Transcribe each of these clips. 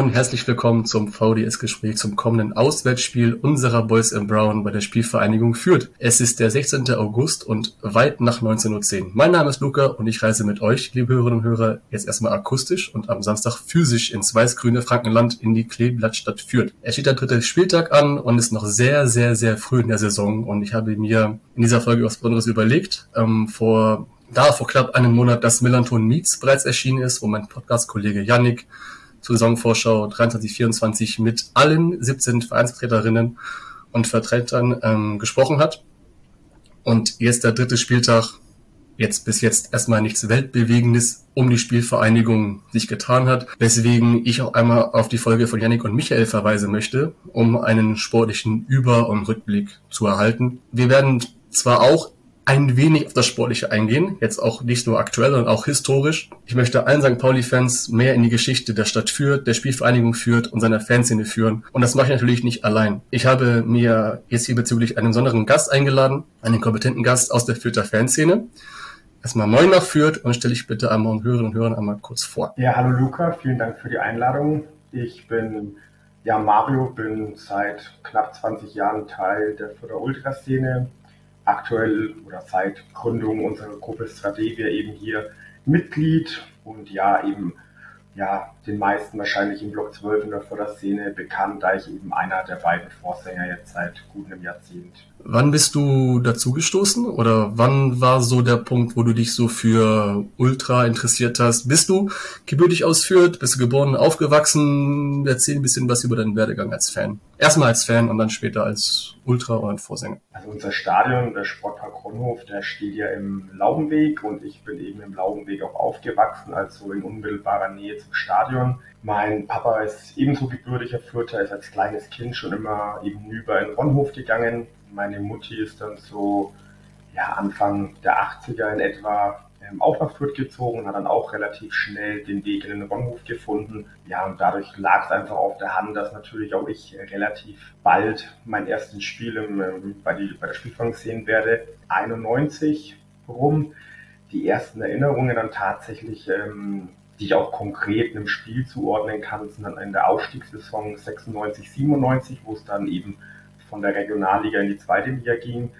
und herzlich willkommen zum VDS-Gespräch zum kommenden Auswärtsspiel unserer Boys in Brown bei der Spielvereinigung Fürth. Es ist der 16. August und weit nach 19.10 Uhr. Mein Name ist Luca und ich reise mit euch, liebe Hörerinnen und Hörer, jetzt erstmal akustisch und am Samstag physisch ins weiß-grüne Frankenland in die Kleeblattstadt Fürth. Es steht der dritte Spieltag an und ist noch sehr, sehr, sehr früh in der Saison und ich habe mir in dieser Folge was Besonderes überlegt. Ähm, vor da vor knapp einem Monat das Millanton Meets bereits erschienen ist, wo mein Podcast-Kollege Yannick zur Saisonvorschau 23-24 mit allen 17 Vereinsvertreterinnen und Vertretern ähm, gesprochen hat. Und jetzt der dritte Spieltag, jetzt bis jetzt erstmal nichts Weltbewegendes um die Spielvereinigung sich getan hat, weswegen ich auch einmal auf die Folge von Yannick und Michael verweisen möchte, um einen sportlichen Über- und Rückblick zu erhalten. Wir werden zwar auch ein wenig auf das Sportliche eingehen, jetzt auch nicht nur aktuell, sondern auch historisch. Ich möchte allen St. Pauli-Fans mehr in die Geschichte der Stadt Fürth, der Spielvereinigung Fürth und seiner Fanszene führen. Und das mache ich natürlich nicht allein. Ich habe mir jetzt hier bezüglich einen besonderen Gast eingeladen, einen kompetenten Gast aus der Fürther Fanszene. Erstmal moin nach Fürth und stelle ich bitte einmal und Hörerinnen und Hörern einmal kurz vor. Ja, hallo Luca, vielen Dank für die Einladung. Ich bin ja Mario, bin seit knapp 20 Jahren Teil der Fürther Ultraszene, aktuell oder seit Gründung unserer Gruppe Strategie eben hier Mitglied und ja eben ja, den meisten wahrscheinlich im Block 12 in der Förderszene bekannt, da ich eben einer der beiden Vorsänger jetzt seit gut einem Jahrzehnt. Wann bist du dazu gestoßen oder wann war so der Punkt, wo du dich so für Ultra interessiert hast? Bist du gebürtig aus Fürth? Bist du geboren, aufgewachsen? Erzähl ein bisschen was über deinen Werdegang als Fan. Erstmal als Fan und dann später als Ultra und Vorsänger. Also unser Stadion, der Sportpark Ronhof, der steht ja im Laubenweg und ich bin eben im Laubenweg auch aufgewachsen, also in unmittelbarer Nähe zum Stadion. Mein Papa ist ebenso gebürtiger Fürther, ist als kleines Kind schon immer eben über in Ronhof gegangen. Meine Mutti ist dann so ja, Anfang der 80er in etwa ähm, auch nach Fürth gezogen und hat dann auch relativ schnell den Weg in den Ronhof gefunden. Ja, und dadurch lag es einfach auf der Hand, dass natürlich auch ich relativ bald mein erstes Spiel im, ähm, bei, die, bei der Spielfang sehen werde. 91 rum. Die ersten Erinnerungen dann tatsächlich, ähm, die ich auch konkret einem Spiel zuordnen kann, sind dann in der Aufstiegssaison 96, 97, wo es dann eben von der Regionalliga in die zweite Liga ging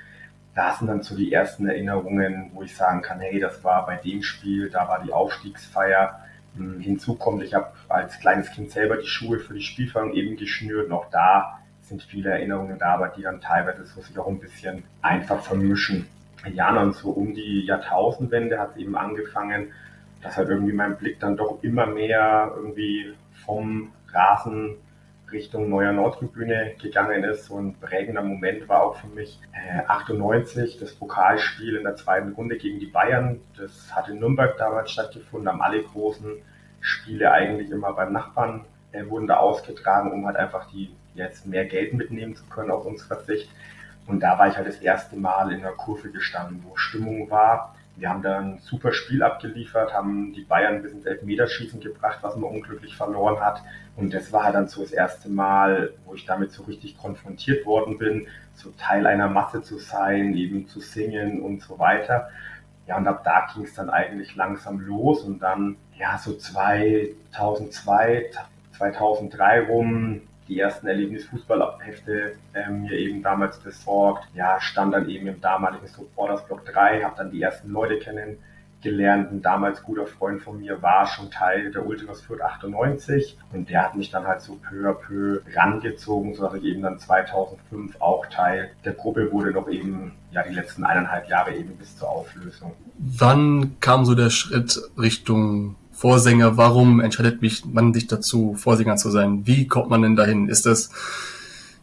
da sind dann so die ersten Erinnerungen, wo ich sagen kann, hey, das war bei dem Spiel, da war die Aufstiegsfeier. Hm, hinzu kommt, ich habe als kleines Kind selber die Schuhe für die Spielfang eben geschnürt. Noch da sind viele Erinnerungen da, aber die dann teilweise so sich auch ein bisschen einfach vermischen. Ja, dann so um die Jahrtausendwende hat es eben angefangen, dass halt irgendwie mein Blick dann doch immer mehr irgendwie vom Rasen Richtung Neuer Nordtribüne gegangen ist. So ein prägender Moment war auch für mich äh, 98 das Pokalspiel in der zweiten Runde gegen die Bayern. Das hat in Nürnberg damals stattgefunden, haben alle großen Spiele eigentlich immer beim Nachbarn äh, wurden da ausgetragen, um halt einfach die jetzt mehr Geld mitnehmen zu können aus unserer Sicht. Und da war ich halt das erste Mal in der Kurve gestanden, wo Stimmung war wir haben da ein super Spiel abgeliefert, haben die Bayern bis ins Elfmeterschießen gebracht, was man unglücklich verloren hat. Und das war dann so das erste Mal, wo ich damit so richtig konfrontiert worden bin, so Teil einer Masse zu sein, eben zu singen und so weiter. Ja, und ab da ging es dann eigentlich langsam los und dann, ja, so 2002, 2003 rum die ersten Erlebnisfußballhefte äh, mir eben damals besorgt. Ja, stand dann eben im damaligen Supporters Block 3, habe dann die ersten Leute kennengelernt. Ein damals guter Freund von mir war schon Teil der Ultras Fürth 98 und der hat mich dann halt so peu à peu rangezogen, sodass ich eben dann 2005 auch Teil der Gruppe wurde, noch eben ja die letzten eineinhalb Jahre eben bis zur Auflösung. Wann kam so der Schritt Richtung Vorsänger, warum entscheidet mich man sich dazu, Vorsänger zu sein? Wie kommt man denn dahin? Ist das,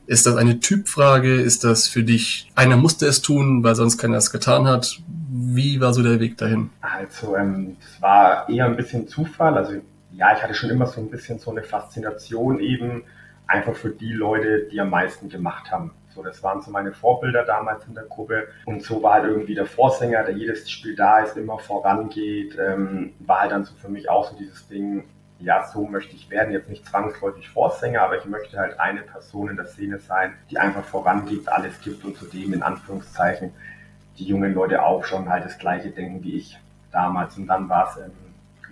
ist das eine Typfrage? Ist das für dich, einer musste es tun, weil sonst keiner es getan hat? Wie war so der Weg dahin? Also, ähm, es war eher ein bisschen Zufall. Also, ja, ich hatte schon immer so ein bisschen so eine Faszination eben einfach für die Leute, die am meisten gemacht haben. So, das waren so meine Vorbilder damals in der Gruppe. Und so war halt irgendwie der Vorsänger, der jedes Spiel da ist, immer vorangeht, ähm, war halt dann so für mich auch so dieses Ding, ja, so möchte ich werden, jetzt nicht zwangsläufig Vorsänger, aber ich möchte halt eine Person in der Szene sein, die einfach vorangibt, alles gibt und zudem in Anführungszeichen die jungen Leute auch schon halt das gleiche denken wie ich damals. Und dann war es ein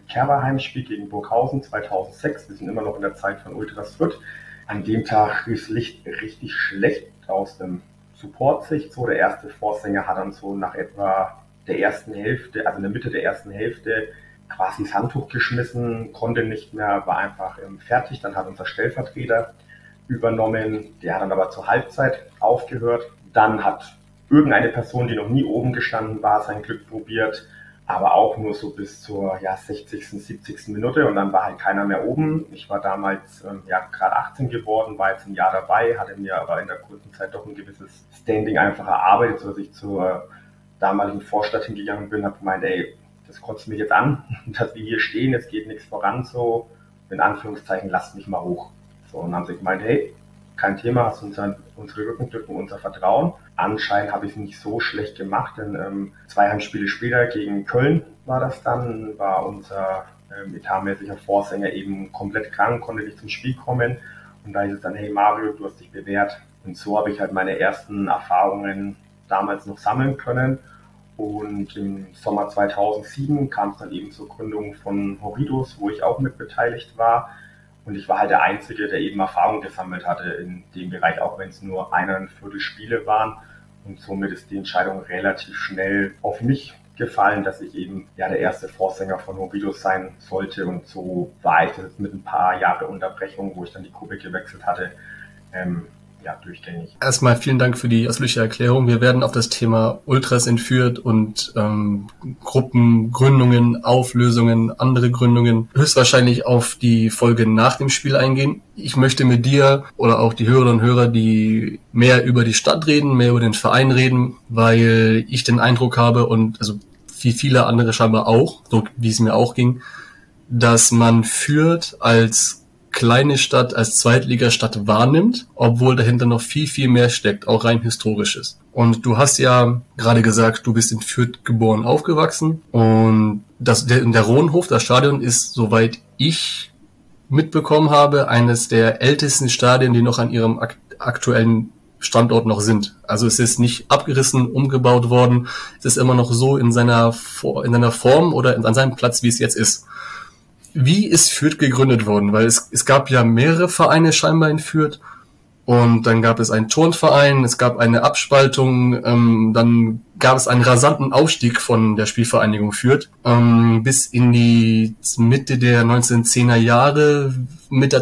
Kerberheimspiel gegen Burghausen 2006. Wir sind immer noch in der Zeit von Ultras Fürth. An dem Tag ist Licht richtig schlecht aus dem Support-Sicht. So, der erste Vorsänger hat dann so nach etwa der ersten Hälfte, also in der Mitte der ersten Hälfte, quasi das Handtuch geschmissen, konnte nicht mehr, war einfach ähm, fertig. Dann hat unser Stellvertreter übernommen, der hat dann aber zur Halbzeit aufgehört. Dann hat irgendeine Person, die noch nie oben gestanden war, sein Glück probiert, aber auch nur so bis zur ja, 60., 70. Minute und dann war halt keiner mehr oben. Ich war damals ähm, ja gerade 18 geworden, war jetzt ein Jahr dabei, hatte mir aber in der kurzen Zeit doch ein gewisses Standing einfach erarbeitet, so dass ich zur damaligen Vorstadt hingegangen bin, habe gemeint, ey, das kotzt mich jetzt an, dass wir hier stehen, es geht nichts voran, so, in Anführungszeichen, lasst mich mal hoch. So, und dann haben sie gemeint, hey, kein Thema, hast unser, unsere Rückenstücken, unser Vertrauen. Anscheinend habe ich es nicht so schlecht gemacht, denn ähm, zwei Heimspiele später gegen Köln war das dann, war unser ähm, etatmäßiger Vorsänger eben komplett krank, konnte nicht zum Spiel kommen. Und da hieß es dann, hey Mario, du hast dich bewährt. Und so habe ich halt meine ersten Erfahrungen damals noch sammeln können. Und im Sommer 2007 kam es dann eben zur Gründung von Horridus, wo ich auch mit beteiligt war. Und ich war halt der Einzige, der eben Erfahrung gesammelt hatte in dem Bereich, auch wenn es nur eineinviertel Spiele waren. Und somit ist die Entscheidung relativ schnell auf mich gefallen, dass ich eben ja der erste Vorsänger von Horridus sein sollte. Und so war ich jetzt mit ein paar Jahre Unterbrechung, wo ich dann die Gruppe gewechselt hatte, ähm, ja, durchgängig. Erstmal vielen Dank für die ausführliche Erklärung. Wir werden auf das Thema Ultras entführt und ähm, Gruppen, Gründungen, Auflösungen, andere Gründungen höchstwahrscheinlich auf die Folge nach dem Spiel eingehen. Ich möchte mit dir oder auch die Hörerinnen und Hörer, die mehr über die Stadt reden, mehr über den Verein reden, weil ich den Eindruck habe und also wie viele andere scheinbar auch, so wie es mir auch ging, dass man führt als kleine Stadt als Zweitligastadt wahrnimmt, obwohl dahinter noch viel, viel mehr steckt, auch rein historisches. Und du hast ja gerade gesagt, du bist in Fürth geboren, aufgewachsen und das, der, der Rohnhof, das Stadion ist, soweit ich mitbekommen habe, eines der ältesten Stadien, die noch an ihrem ak aktuellen Standort noch sind. Also es ist nicht abgerissen, umgebaut worden. Es ist immer noch so in seiner, in seiner Form oder an seinem Platz, wie es jetzt ist. Wie ist Fürth gegründet worden? Weil es, es gab ja mehrere Vereine scheinbar in Fürth. Und dann gab es einen Turnverein, es gab eine Abspaltung, ähm, dann gab es einen rasanten Aufstieg von der Spielvereinigung Fürth ähm, bis in die Mitte der 1910er Jahre mit, der,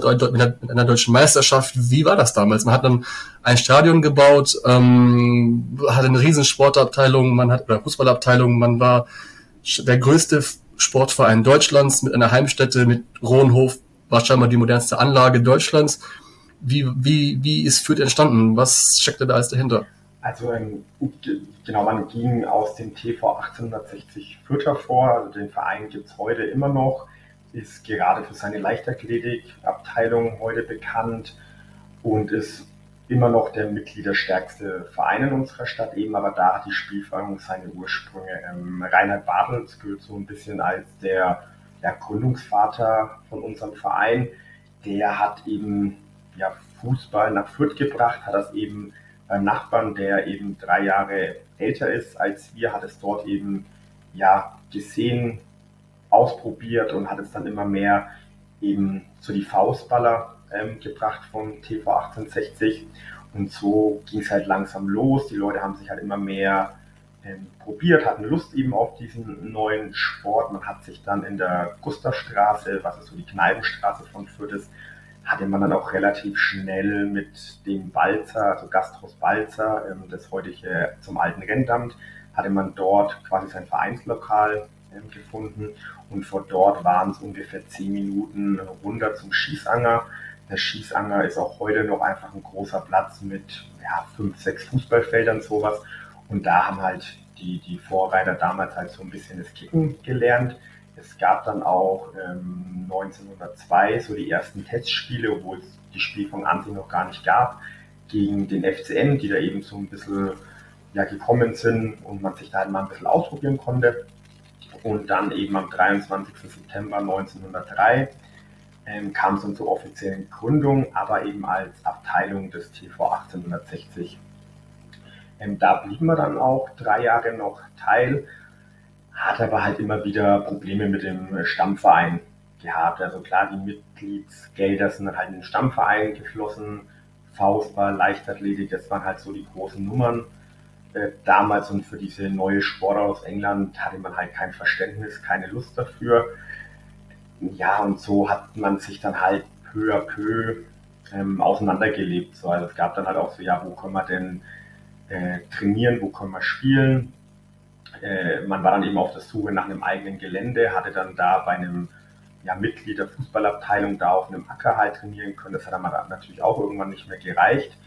mit einer deutschen Meisterschaft. Wie war das damals? Man hat dann ein Stadion gebaut, ähm, hatte eine riesen Sportabteilung, man hat oder Fußballabteilung, man war der größte Sportverein Deutschlands mit einer Heimstätte mit Rohnhof, wahrscheinlich die modernste Anlage Deutschlands. Wie, wie, wie ist Fürth entstanden? Was steckte da alles dahinter? Also ähm, genau, man ging aus dem TV 1860 Fürth hervor. Also den Verein gibt es heute immer noch, ist gerade für seine Leichtathletikabteilung heute bekannt und ist immer noch der mitgliederstärkste Verein in unserer Stadt eben, aber da hat die Spielvereinigung seine Ursprünge. Ähm, Reinhard Bartels gilt so ein bisschen als der, der Gründungsvater von unserem Verein. Der hat eben ja, Fußball nach Fürth gebracht, hat das eben beim Nachbarn, der eben drei Jahre älter ist als wir, hat es dort eben ja gesehen, ausprobiert und hat es dann immer mehr eben zu die Faustballer ähm, gebracht vom TV 1860. Und so ging es halt langsam los. Die Leute haben sich halt immer mehr ähm, probiert, hatten Lust eben auf diesen neuen Sport. Man hat sich dann in der Gustavstraße, was ist so die Kneipenstraße von Fürth ist, hatte man dann auch relativ schnell mit dem Balzer, also Gasthaus Balzer, ähm, das heutige zum alten Rendamt, hatte man dort quasi sein Vereinslokal ähm, gefunden und vor dort waren es ungefähr zehn Minuten runter zum Schießanger. Der Schießanger ist auch heute noch einfach ein großer Platz mit ja, fünf, sechs Fußballfeldern, sowas. Und da haben halt die, die Vorreiter damals halt so ein bisschen das Kicken gelernt. Es gab dann auch ähm, 1902 so die ersten Testspiele, obwohl es die Spielform an sich noch gar nicht gab, gegen den FCN, die da eben so ein bisschen ja, gekommen sind und man sich da halt mal ein bisschen ausprobieren konnte. Und dann eben am 23. September 1903 ähm, kam es dann zur offiziellen Gründung, aber eben als Abteilung des TV 1860. Ähm, da blieben wir dann auch drei Jahre noch Teil, hat aber halt immer wieder Probleme mit dem Stammverein gehabt. Also klar, die Mitgliedsgelder sind dann halt in den Stammverein geflossen, Faustball, Leichtathletik, das waren halt so die großen Nummern äh, damals und für diese neue Sport aus England hatte man halt kein Verständnis, keine Lust dafür ja, und so hat man sich dann halt peu à peu ähm, auseinandergelebt. So. Also es gab dann halt auch so, ja, wo können wir denn äh, trainieren, wo können wir spielen? Äh, man war dann eben auf der Suche nach einem eigenen Gelände, hatte dann da bei einem ja, Mitglied der Fußballabteilung da auf einem Acker halt trainieren können. Das hat dann natürlich auch irgendwann nicht mehr gereicht.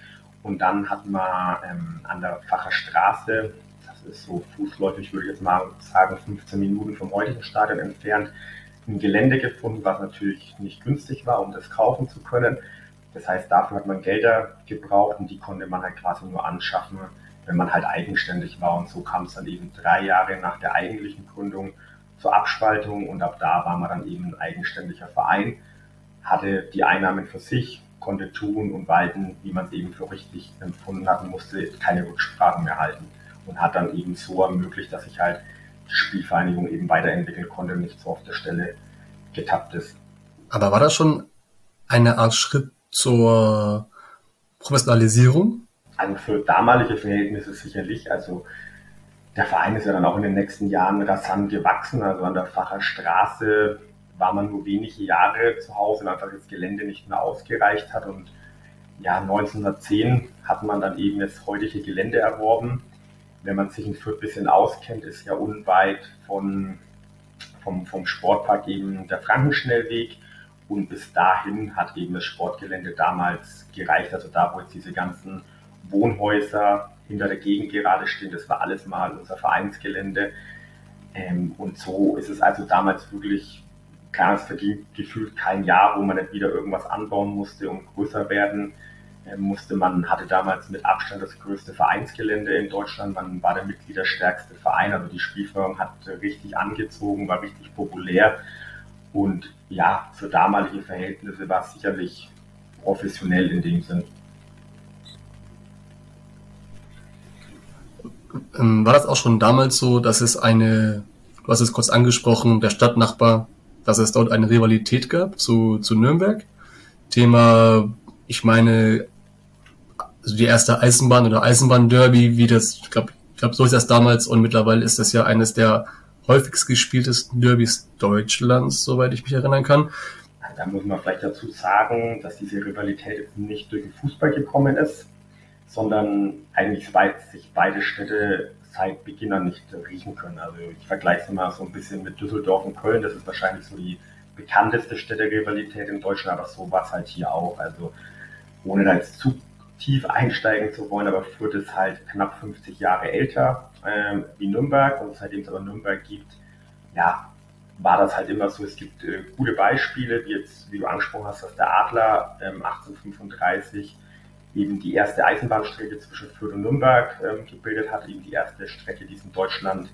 Und dann hatten wir ähm, an der Facher Straße, das ist so fußläufig, würde ich jetzt mal sagen, 15 Minuten vom heutigen Stadion entfernt, ein Gelände gefunden, was natürlich nicht günstig war, um das kaufen zu können. Das heißt, dafür hat man Gelder gebraucht und die konnte man halt quasi nur anschaffen, wenn man halt eigenständig war. Und so kam es dann eben drei Jahre nach der eigentlichen Gründung zur Abspaltung und ab da war man dann eben ein eigenständiger Verein, hatte die Einnahmen für sich, konnte tun und walten, wie man es eben für richtig empfunden hat und musste keine Rücksprachen mehr halten und hat dann eben so ermöglicht, dass ich halt Spielvereinigung eben weiterentwickeln konnte und nicht so auf der Stelle getappt ist. Aber war das schon eine Art Schritt zur Professionalisierung? Also für damalige Verhältnisse sicherlich. Also der Verein ist ja dann auch in den nächsten Jahren rasant gewachsen. Also an der Facher Straße war man nur wenige Jahre zu Hause, weil einfach das Gelände nicht mehr ausgereicht hat. Und ja, 1910 hat man dann eben das heutige Gelände erworben wenn man sich in Fürth ein bisschen auskennt, ist ja unweit von, vom, vom Sportpark eben der Frankenschnellweg. Und bis dahin hat eben das Sportgelände damals gereicht. Also da, wo jetzt diese ganzen Wohnhäuser hinter der Gegend gerade stehen, das war alles mal unser Vereinsgelände. Ähm, und so ist es also damals wirklich, klar, es verdient gefühlt kein Jahr, wo man nicht wieder irgendwas anbauen musste und größer werden musste man, hatte damals mit Abstand das größte Vereinsgelände in Deutschland, man war der mitgliederstärkste Verein, also die Spielführung hat richtig angezogen, war richtig populär und ja, für damalige Verhältnisse war es sicherlich professionell in dem Sinn. Ähm, war das auch schon damals so, dass es eine, du hast es kurz angesprochen, der Stadtnachbar, dass es dort eine Rivalität gab zu, zu Nürnberg? Thema, ich meine, also die erste Eisenbahn oder Eisenbahn-Derby, wie das, ich glaube, ich glaub, so ist das damals und mittlerweile ist das ja eines der häufigst gespieltesten Derbys Deutschlands, soweit ich mich erinnern kann. Da muss man vielleicht dazu sagen, dass diese Rivalität nicht durch den Fußball gekommen ist, sondern eigentlich sich beide Städte seit Beginn an nicht riechen können. Also ich vergleiche es mal so ein bisschen mit Düsseldorf und Köln. Das ist wahrscheinlich so die bekannteste Städterivalität in Deutschland, aber so war es halt hier auch. Also ohne da jetzt zu tief einsteigen zu wollen, aber Fürth ist halt knapp 50 Jahre älter äh, wie Nürnberg und seitdem es aber Nürnberg gibt, ja, war das halt immer so. Es gibt äh, gute Beispiele, wie jetzt, wie du angesprochen hast, dass der Adler ähm, 1835 eben die erste Eisenbahnstrecke zwischen Fürth und Nürnberg ähm, gebildet hat, eben die erste Strecke, die es in Deutschland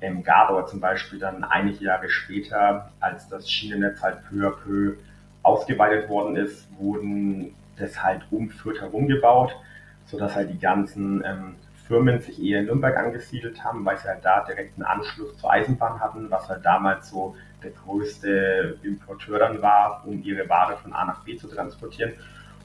ähm, gab, aber zum Beispiel dann einige Jahre später, als das Schienennetz halt peu à peu ausgeweitet worden ist, wurden das halt um Fürth herum gebaut, sodass halt die ganzen ähm, Firmen sich eher in Nürnberg angesiedelt haben, weil sie halt da direkt einen Anschluss zur Eisenbahn hatten, was halt damals so der größte Importeur dann war, um ihre Ware von A nach B zu transportieren.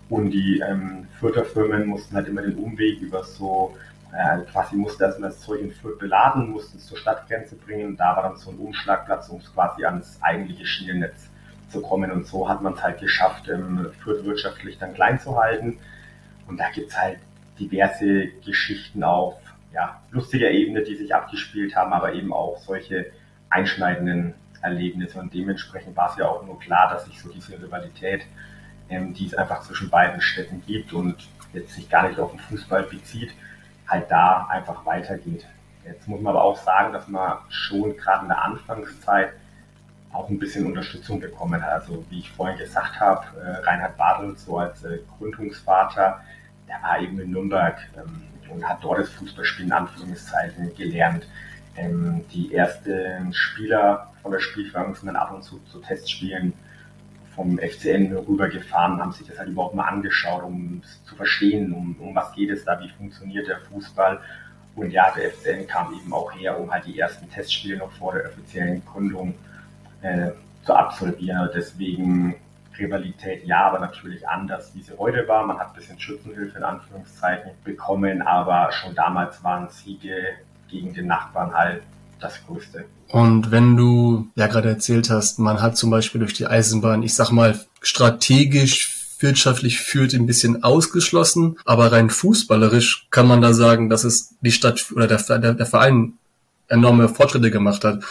Und die ähm, Fürther Firmen mussten halt immer den Umweg über so, äh, quasi musste erstmal das Zeug in Fürth beladen, mussten es zur Stadtgrenze bringen. Da war dann so ein Umschlagplatz, um es quasi ans eigentliche Schienennetz kommen. Und so hat man es halt geschafft, ähm, Fürth wirtschaftlich dann klein zu halten. Und da gibt es halt diverse Geschichten auf ja, lustiger Ebene, die sich abgespielt haben, aber eben auch solche einschneidenden Erlebnisse. Und dementsprechend war es ja auch nur klar, dass sich so diese Rivalität, ähm, die es einfach zwischen beiden Städten gibt und jetzt sich gar nicht auf den Fußball bezieht, halt da einfach weitergeht. Jetzt muss man aber auch sagen, dass man schon gerade in der Anfangszeit auch ein bisschen Unterstützung bekommen hat. Also wie ich vorhin gesagt habe, äh, Reinhard Badl, so als äh, Gründungsvater, der war eben in Nürnberg ähm, und hat dort das Fußballspielen in Anführungszeichen gelernt. Ähm, die ersten Spieler von der Spielführung sind dann ab und zu zu Testspielen vom FCN rübergefahren, haben sich das halt überhaupt mal angeschaut, um zu verstehen, um, um was geht es da, wie funktioniert der Fußball. Und ja, der FCN kam eben auch her, um halt die ersten Testspiele noch vor der offiziellen Gründung äh, zu absolvieren. Deswegen Rivalität ja, aber natürlich anders, wie sie heute war. Man hat ein bisschen Schützenhilfe in Anführungszeichen bekommen, aber schon damals waren Siege gegen den Nachbarn halt das Größte. Und wenn du ja gerade erzählt hast, man hat zum Beispiel durch die Eisenbahn, ich sag mal, strategisch wirtschaftlich führt ein bisschen ausgeschlossen, aber rein fußballerisch kann man da sagen, dass es die Stadt oder der, der, der Verein enorme Fortschritte gemacht hat.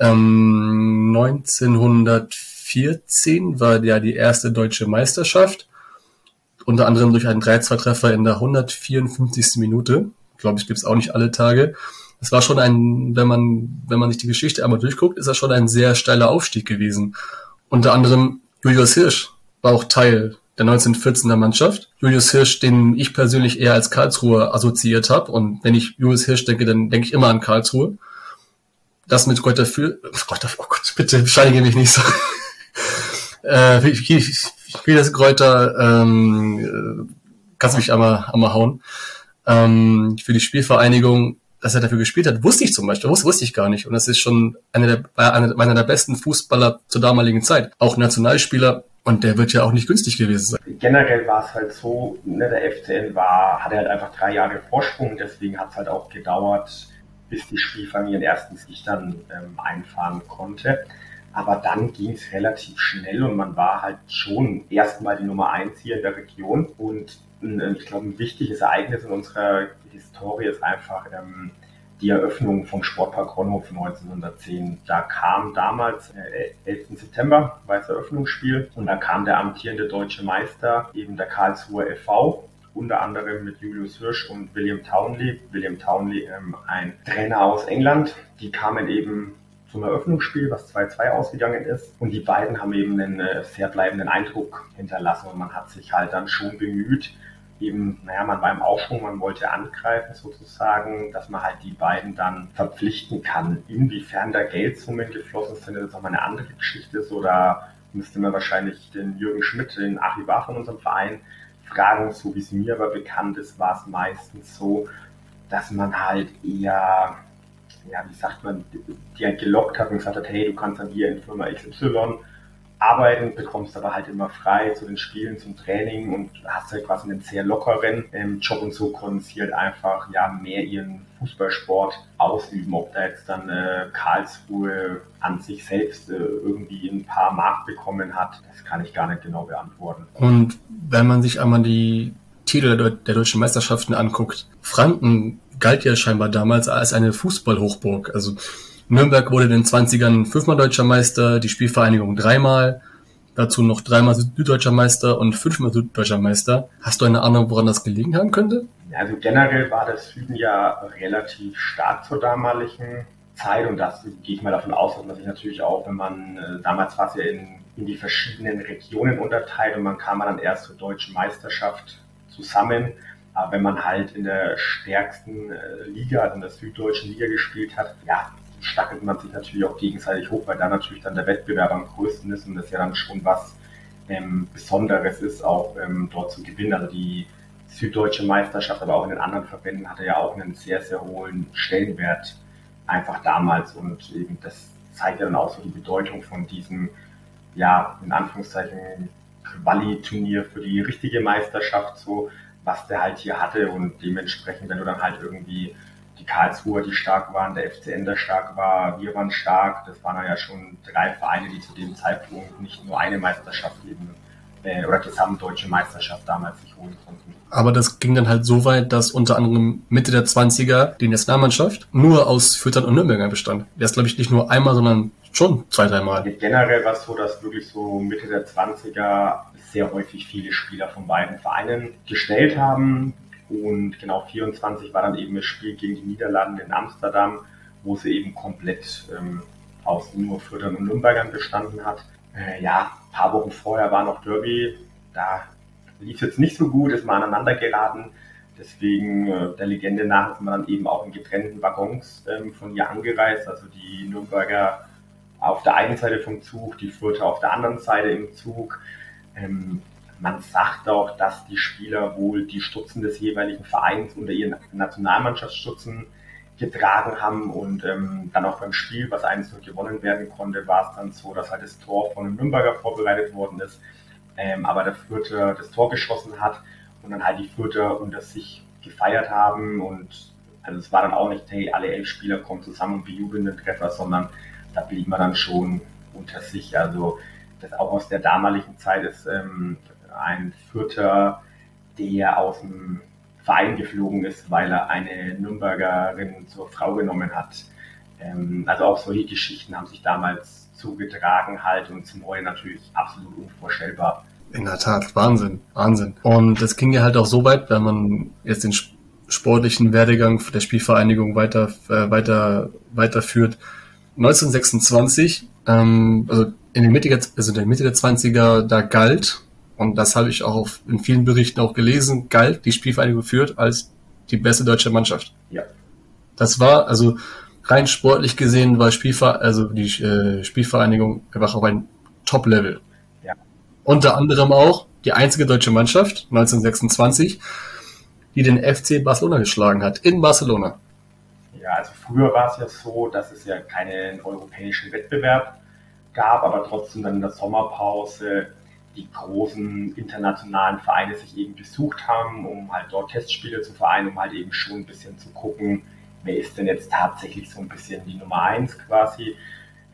Ähm, 1914 war ja die erste deutsche Meisterschaft, unter anderem durch einen 3-2-Treffer in der 154. Minute. Glaube ich, gibt's auch nicht alle Tage. Es war schon ein, wenn man, wenn man sich die Geschichte einmal durchguckt, ist das schon ein sehr steiler Aufstieg gewesen. Unter anderem Julius Hirsch war auch Teil der 1914er Mannschaft. Julius Hirsch, den ich persönlich eher als Karlsruhe assoziiert habe. Und wenn ich Julius Hirsch denke, dann denke ich immer an Karlsruhe. Das mit dafür, oh Gott, oh Gott, bitte scheinige mich nicht so. äh, ich, ich, ich will das Kräuter, ähm, äh, kannst du mich einmal, einmal hauen. Ähm, für die Spielvereinigung dass er dafür gespielt hat, wusste ich zum Beispiel, wusste, wusste ich gar nicht. Und das ist schon einer der, einer, einer der besten Fußballer zur damaligen Zeit. Auch Nationalspieler. Und der wird ja auch nicht günstig gewesen sein. Generell war es halt so, ne, der FCN war, hatte halt einfach drei Jahre Vorsprung, deswegen hat es halt auch gedauert, bis die Spielfamilie den ersten Sieg dann ähm, einfahren konnte. Aber dann ging es relativ schnell und man war halt schon erstmal die Nummer eins hier in der Region. Und äh, ich glaube, ein wichtiges Ereignis in unserer Historie ist einfach ähm, die Eröffnung vom Sportpark Ronhof 1910. Da kam damals, äh, 11. September, war das Eröffnungsspiel und da kam der amtierende deutsche Meister, eben der Karlsruher e.V., unter anderem mit Julius Hirsch und William Townley. William Townley, ähm, ein Trainer aus England. Die kamen eben zum Eröffnungsspiel, was 2-2 ausgegangen ist. Und die beiden haben eben einen äh, sehr bleibenden Eindruck hinterlassen und man hat sich halt dann schon bemüht, eben, naja, man war im Aufschwung, man wollte angreifen sozusagen, dass man halt die beiden dann verpflichten kann. Inwiefern da Geldsummen geflossen sind, das ist nochmal eine andere Geschichte. So, da müsste man wahrscheinlich den Jürgen Schmidt, den Archivar von unserem Verein, fragen. So wie es mir aber bekannt ist, war es meistens so, dass man halt eher, ja, wie sagt man, die halt gelockt hat und gesagt hat, hey, du kannst dann hier in Firma XY arbeiten, bekommst aber halt immer frei zu den Spielen, zum Training und hast halt quasi einen sehr lockeren ähm, Job und so konnten sie halt einfach ja mehr ihren Fußballsport ausüben. Ob da jetzt dann äh, Karlsruhe an sich selbst äh, irgendwie ein paar Mark bekommen hat, das kann ich gar nicht genau beantworten. Und wenn man sich einmal die Titel der, der deutschen Meisterschaften anguckt, Franken galt ja scheinbar damals als eine Fußballhochburg. Also Nürnberg wurde in den 20ern fünfmal deutscher Meister, die Spielvereinigung dreimal, dazu noch dreimal süddeutscher Meister und fünfmal süddeutscher Meister. Hast du eine Ahnung, woran das gelegen haben könnte? Also generell war der Süden ja relativ stark zur damaligen Zeit und das gehe ich mal davon aus, dass man sich natürlich auch, wenn man äh, damals war es ja in, in die verschiedenen Regionen unterteilt und man kam dann erst zur deutschen Meisterschaft zusammen. Aber wenn man halt in der stärksten äh, Liga, also in der süddeutschen Liga gespielt hat, ja, stackelt man sich natürlich auch gegenseitig hoch, weil da natürlich dann der Wettbewerb am größten ist und das ja dann schon was ähm, Besonderes ist, auch ähm, dort zu gewinnen. Also die süddeutsche Meisterschaft, aber auch in den anderen Verbänden hatte ja auch einen sehr, sehr hohen Stellenwert einfach damals und eben das zeigt ja dann auch so die Bedeutung von diesem, ja, in Anführungszeichen Quali-Turnier für die richtige Meisterschaft, so was der halt hier hatte und dementsprechend, wenn du dann halt irgendwie die Karlsruher, die stark waren, der FCN, der stark war, wir waren stark. Das waren ja schon drei Vereine, die zu dem Zeitpunkt nicht nur eine Meisterschaft eben äh, oder gesamtdeutsche Meisterschaft damals sich holen konnten. Aber das ging dann halt so weit, dass unter anderem Mitte der 20er die Nationalmannschaft nur aus Fürtern und Nürnbergern bestand. Ist, glaube ich, nicht nur einmal, sondern schon zwei, dreimal. Generell war es so, dass wirklich so Mitte der 20er sehr häufig viele Spieler von beiden Vereinen gestellt haben. Und genau 24 war dann eben das Spiel gegen die Niederlande in Amsterdam, wo sie eben komplett ähm, aus nur Fürtern und Nürnbergern bestanden hat. Äh, ja, paar Wochen vorher war noch Derby. Da lief es jetzt nicht so gut, ist mal aneinander geraten. Deswegen äh, der Legende nach ist man dann eben auch in getrennten Waggons ähm, von hier angereist. Also die Nürnberger auf der einen Seite vom Zug, die Fürther auf der anderen Seite im Zug. Ähm, man sagt auch, dass die Spieler wohl die Stutzen des jeweiligen Vereins unter ihren Nationalmannschaftsstutzen getragen haben und ähm, dann auch beim Spiel, was einzeln gewonnen werden konnte, war es dann so, dass halt das Tor von einem Nürnberger vorbereitet worden ist, ähm, aber der Fürther das Tor geschossen hat und dann halt die Fürther unter sich gefeiert haben und also es war dann auch nicht, hey, alle elf Spieler kommen zusammen und bejubeln den Treffer, sondern da blieb man dann schon unter sich. Also das auch aus der damaligen Zeit ist ähm, ein Fürther, der aus dem Verein geflogen ist, weil er eine Nürnbergerin zur Frau genommen hat. Ähm, also auch solche Geschichten haben sich damals zugetragen halt und zum Heute natürlich absolut unvorstellbar. In der Tat, Wahnsinn, Wahnsinn. Und es ging ja halt auch so weit, wenn man jetzt den sportlichen Werdegang der Spielvereinigung weiter, äh, weiter, weiterführt. 1926, ähm, also in der Mitte, also in der Mitte der 20er, da galt und das habe ich auch in vielen Berichten auch gelesen, galt die Spielvereinigung führt als die beste deutsche Mannschaft. Ja. Das war, also rein sportlich gesehen, war Spielver also die äh, Spielvereinigung einfach auf ein Top-Level. Ja. Unter anderem auch die einzige deutsche Mannschaft 1926, die den FC Barcelona geschlagen hat, in Barcelona. Ja, also früher war es ja so, dass es ja keinen europäischen Wettbewerb gab, aber trotzdem dann in der Sommerpause die großen internationalen Vereine sich eben besucht haben, um halt dort Testspiele zu vereinen, um halt eben schon ein bisschen zu gucken, wer ist denn jetzt tatsächlich so ein bisschen die Nummer eins quasi.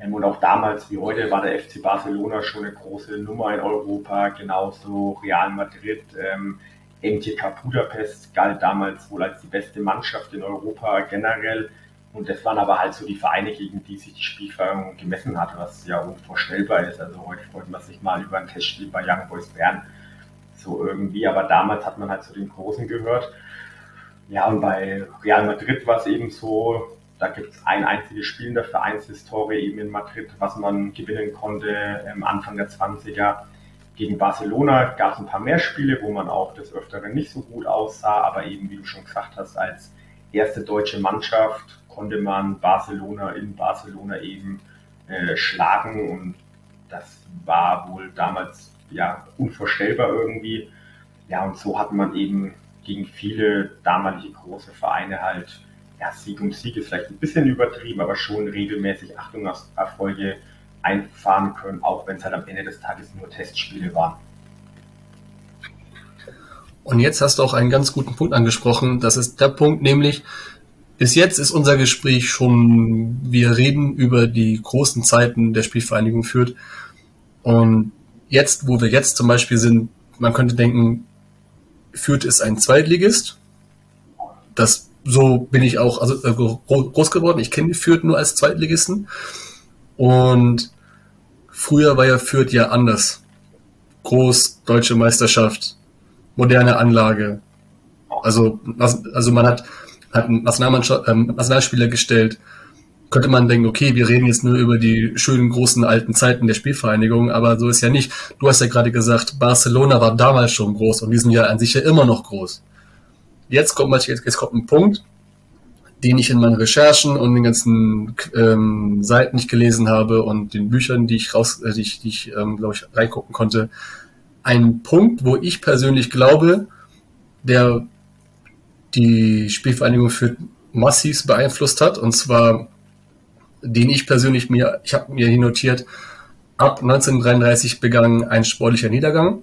Ähm, und auch damals wie heute war der FC Barcelona schon eine große Nummer in Europa, genauso Real Madrid. Ähm, MTK Budapest galt damals wohl als die beste Mannschaft in Europa generell. Und das waren aber halt so die Vereine, gegen die sich die Spielführung gemessen hat, was ja unvorstellbar ist. Also heute freut man sich mal über ein Testspiel bei Young Boys Bern. So irgendwie, aber damals hat man halt zu den Großen gehört. Ja, und bei Real Madrid war es eben so, da gibt es ein einziges Spiel in der Vereinshistorie eben in Madrid, was man gewinnen konnte ähm, Anfang der 20er. Gegen Barcelona gab es ein paar mehr Spiele, wo man auch des Öfteren nicht so gut aussah, aber eben, wie du schon gesagt hast, als erste deutsche Mannschaft konnte man Barcelona in Barcelona eben äh, schlagen und das war wohl damals ja unvorstellbar irgendwie. Ja, und so hat man eben gegen viele damalige große Vereine halt, ja, Sieg um Sieg ist vielleicht ein bisschen übertrieben, aber schon regelmäßig Achtungserfolge einfahren können, auch wenn es halt am Ende des Tages nur Testspiele waren. Und jetzt hast du auch einen ganz guten Punkt angesprochen. Das ist der Punkt, nämlich, bis jetzt ist unser Gespräch schon, wir reden über die großen Zeiten der Spielvereinigung führt. Und jetzt, wo wir jetzt zum Beispiel sind, man könnte denken, Fürth ist ein Zweitligist. Das, so bin ich auch also, äh, groß geworden. Ich kenne Fürth nur als Zweitligisten. Und früher war ja Fürth ja anders. Groß, deutsche Meisterschaft, moderne Anlage. Also, also man hat hat einen ähm, Nationalspieler gestellt, könnte man denken, okay, wir reden jetzt nur über die schönen großen alten Zeiten der Spielvereinigung, aber so ist ja nicht. Du hast ja gerade gesagt, Barcelona war damals schon groß und die sind ja an sich ja immer noch groß. Jetzt kommt, jetzt kommt ein Punkt, den ich in meinen Recherchen und den ganzen ähm, Seiten, die ich gelesen habe und den Büchern, die ich raus, äh, die ich, die ich ähm, glaube ich, reingucken konnte, ein Punkt, wo ich persönlich glaube, der die Spielvereinigung für massiv beeinflusst hat. Und zwar, den ich persönlich mir, ich habe mir hier notiert, ab 1933 begann ein sportlicher Niedergang.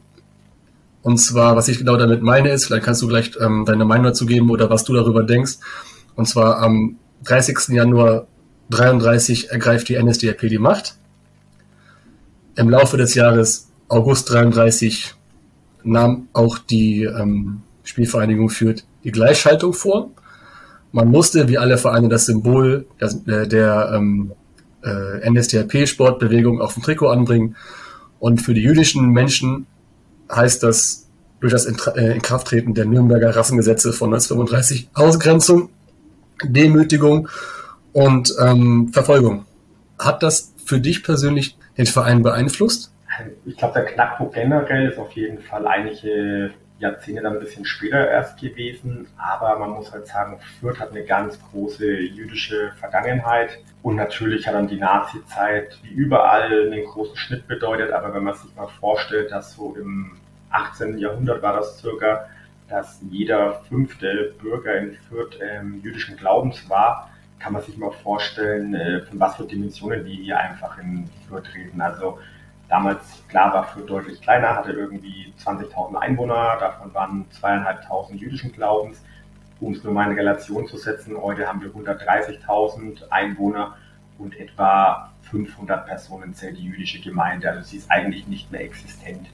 Und zwar, was ich genau damit meine, ist, vielleicht kannst du gleich ähm, deine Meinung dazu geben oder was du darüber denkst. Und zwar am 30. Januar 33 ergreift die NSDAP die Macht. Im Laufe des Jahres August 33 nahm auch die ähm, Spielvereinigung führt die Gleichschaltung vor. Man musste, wie alle Vereine, das Symbol der, der ähm, äh, NSDAP-Sportbewegung auf dem Trikot anbringen. Und für die jüdischen Menschen heißt das durch das äh, Inkrafttreten der Nürnberger Rassengesetze von 1935 Ausgrenzung, Demütigung und ähm, Verfolgung. Hat das für dich persönlich den Verein beeinflusst? Ich glaube, der Knackpunkt generell ist auf jeden Fall einige Jahrzehnte dann ein bisschen später erst gewesen. Aber man muss halt sagen, Fürth hat eine ganz große jüdische Vergangenheit. Und natürlich hat dann die Nazi-Zeit wie überall einen großen Schnitt bedeutet. Aber wenn man sich mal vorstellt, dass so im 18. Jahrhundert war das circa, dass jeder fünfte Bürger in Fürth ähm, jüdischen Glaubens war, kann man sich mal vorstellen, äh, von was für Dimensionen die hier einfach in Fürth reden. Also damals, klar, war Fürth deutlich kleiner, hatte irgendwie 20.000 Einwohner, davon waren zweieinhalbtausend jüdischen Glaubens. Um es nur mal in Relation zu setzen, heute haben wir 130.000 Einwohner und etwa 500 Personen zählt die jüdische Gemeinde. Also sie ist eigentlich nicht mehr existent.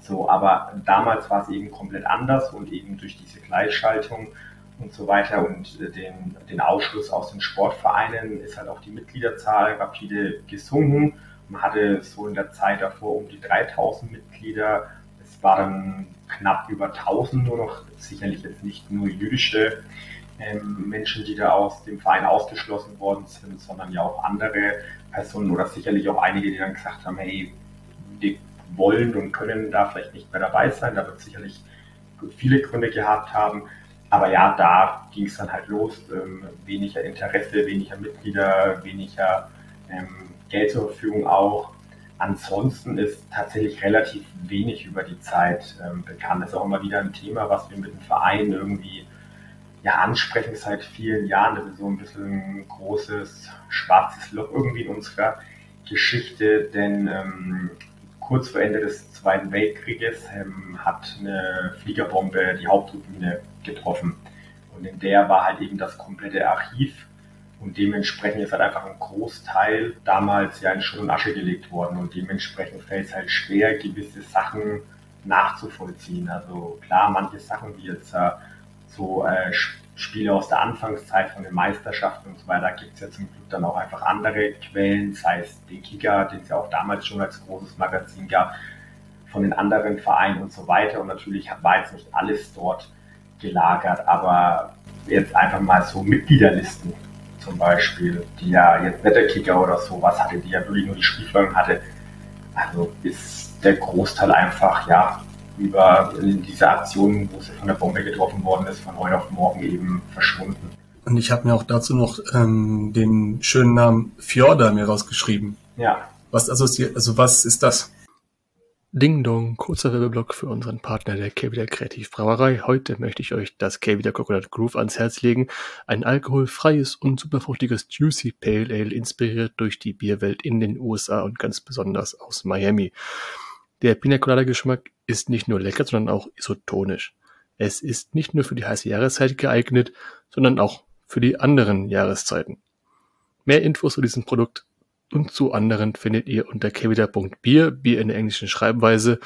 So, aber damals war es eben komplett anders und eben durch diese Gleichschaltung und so weiter und äh, den, den Ausschluss aus den Sportvereinen ist halt auch die Mitgliederzahl rapide gesunken. Man hatte so in der Zeit davor um die 3000 Mitglieder. Es waren knapp über 1000 nur noch, sicherlich jetzt nicht nur jüdische ähm, Menschen, die da aus dem Verein ausgeschlossen worden sind, sondern ja auch andere Personen oder sicherlich auch einige, die dann gesagt haben, hey, die wollen und können da vielleicht nicht mehr dabei sein. Da wird sicherlich viele Gründe gehabt haben. Aber ja, da ging es dann halt los. Ähm, weniger Interesse, weniger Mitglieder, weniger ähm, Geld zur Verfügung auch. Ansonsten ist tatsächlich relativ wenig über die Zeit ähm, bekannt. Das ist auch immer wieder ein Thema, was wir mit dem Verein irgendwie ja, ansprechen seit vielen Jahren. Das ist so ein bisschen ein großes schwarzes Loch irgendwie in unserer Geschichte, denn ähm, kurz vor Ende des Zweiten Weltkrieges ähm, hat eine Fliegerbombe die Haupttribüne getroffen. Und in der war halt eben das komplette Archiv und dementsprechend ist halt einfach ein Großteil damals ja in Schutt und Asche gelegt worden und dementsprechend fällt es halt schwer, gewisse Sachen nachzuvollziehen. Also klar, manche Sachen wie jetzt äh, so äh, Spiele aus der Anfangszeit von den Meisterschaften und so weiter gibt es ja zum Glück dann auch einfach andere Quellen, sei es den Kicker, den es ja auch damals schon als großes Magazin gab, von den anderen Vereinen und so weiter. Und natürlich war jetzt nicht alles dort gelagert, aber jetzt einfach mal so Mitgliederlisten zum Beispiel, die ja jetzt nicht der Kicker oder sowas hatte, die ja wirklich nur die Spielfolgen hatte. Also ist der Großteil einfach, ja, über diese Aktion, wo sie von der Bombe getroffen worden ist, von heute auf morgen eben verschwunden. Und ich habe mir auch dazu noch ähm, den schönen Namen Fjorda mir rausgeschrieben. Ja. Was also, also was ist das? Ding Dong, kurzer Werbeblock für unseren Partner der Kevida Kreativbrauerei. Heute möchte ich euch das Kevida Coconut Groove ans Herz legen. Ein alkoholfreies und superfruchtiges Juicy Pale Ale, inspiriert durch die Bierwelt in den USA und ganz besonders aus Miami. Der Pina Colada Geschmack ist nicht nur lecker, sondern auch isotonisch. Es ist nicht nur für die heiße Jahreszeit geeignet, sondern auch für die anderen Jahreszeiten. Mehr Infos zu diesem Produkt und zu anderen findet ihr unter kevida.bier, Bier in der englischen Schreibweise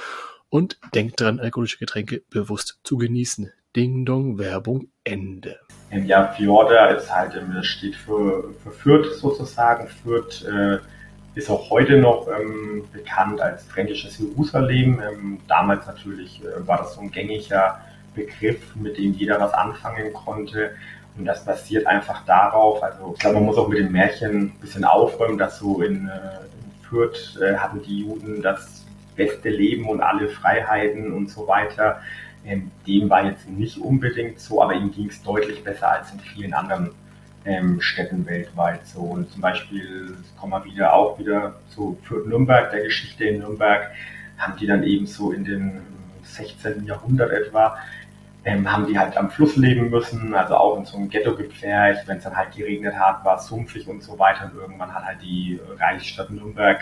und denkt dran, alkoholische Getränke bewusst zu genießen. Ding Dong, Werbung, Ende. Ja, Fjorda ist halt, steht für, für Fürth sozusagen. Fürth äh, ist auch heute noch ähm, bekannt als fränkisches Jerusalem. Ähm, damals natürlich äh, war das so ein gängiger Begriff, mit dem jeder was anfangen konnte. Und das basiert einfach darauf, also ich glaube, man muss auch mit dem Märchen ein bisschen aufräumen, dass so in, äh, in Fürth äh, hatten die Juden das beste Leben und alle Freiheiten und so weiter. Ähm, dem war jetzt nicht unbedingt so, aber ihm ging es deutlich besser als in vielen anderen ähm, Städten weltweit. So und zum Beispiel kommen wir wieder auch wieder zu Fürth Nürnberg, der Geschichte in Nürnberg, haben die dann eben so in den 16. Jahrhundert etwa ähm, haben die halt am Fluss leben müssen, also auch in so einem Ghetto gepfercht, wenn es dann halt geregnet hat, war es sumpfig und so weiter. Und irgendwann hat halt die Reichsstadt Nürnberg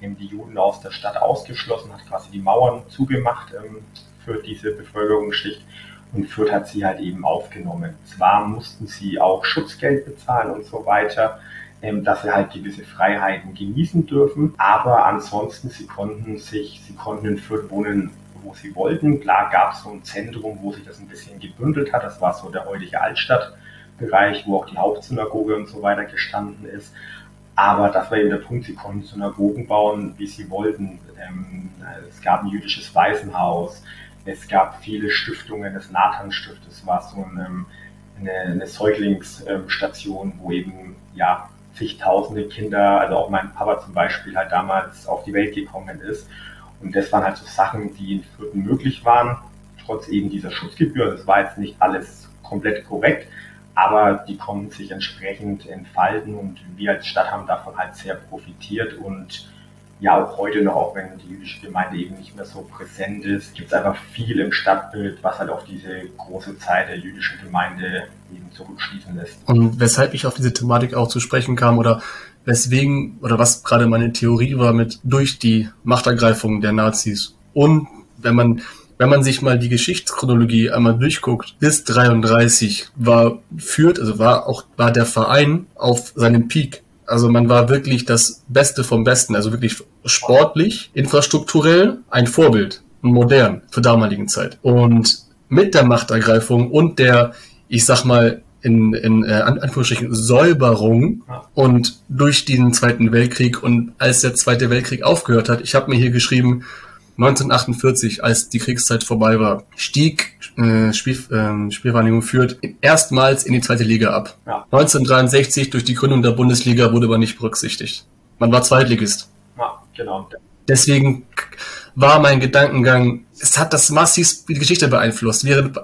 ähm, die Juden aus der Stadt ausgeschlossen, hat quasi die Mauern zugemacht ähm, für diese Bevölkerungsschicht und Fürth hat sie halt eben aufgenommen. Zwar mussten sie auch Schutzgeld bezahlen und so weiter, ähm, dass sie halt gewisse Freiheiten genießen dürfen, aber ansonsten sie konnten sich, sie konnten in Fürth wohnen, wo sie wollten. Klar gab es so ein Zentrum, wo sich das ein bisschen gebündelt hat. Das war so der heutige Altstadtbereich, wo auch die Hauptsynagoge und so weiter gestanden ist. Aber das war eben der Punkt, sie konnten Synagogen bauen, wie sie wollten. Ähm, es gab ein jüdisches Waisenhaus, es gab viele Stiftungen, das Nathan-Stift, das war so eine, eine, eine Säuglingsstation, wo eben ja zigtausende Kinder, also auch mein Papa zum Beispiel, halt damals auf die Welt gekommen ist. Und das waren halt so Sachen, die in Fürth möglich waren, trotz eben dieser Schutzgebühr. Das war jetzt nicht alles komplett korrekt, aber die konnten sich entsprechend entfalten und wir als Stadt haben davon halt sehr profitiert und ja auch heute noch, auch wenn die jüdische Gemeinde eben nicht mehr so präsent ist, gibt es einfach viel im Stadtbild, was halt auf diese große Zeit der jüdischen Gemeinde eben zurückschließen lässt. Und weshalb ich auf diese Thematik auch zu sprechen kam oder weswegen oder was gerade meine Theorie war mit durch die Machtergreifung der Nazis und wenn man wenn man sich mal die Geschichtschronologie einmal durchguckt, bis 33 war führt, also war auch war der Verein auf seinem Peak. Also man war wirklich das Beste vom Besten, also wirklich sportlich, infrastrukturell ein Vorbild, modern zur damaligen Zeit. Und mit der Machtergreifung und der, ich sag mal, in, in äh, Anführungsstrichen Säuberung und durch den Zweiten Weltkrieg und als der Zweite Weltkrieg aufgehört hat, ich habe mir hier geschrieben, 1948, als die Kriegszeit vorbei war, stieg äh, Spiel, äh, Spielvereinigung führt erstmals in die zweite Liga ab. Ja. 1963 durch die Gründung der Bundesliga wurde aber nicht berücksichtigt. Man war Zweitligist. Ja, genau. Deswegen war mein Gedankengang, es hat das massiv die Geschichte beeinflusst. Während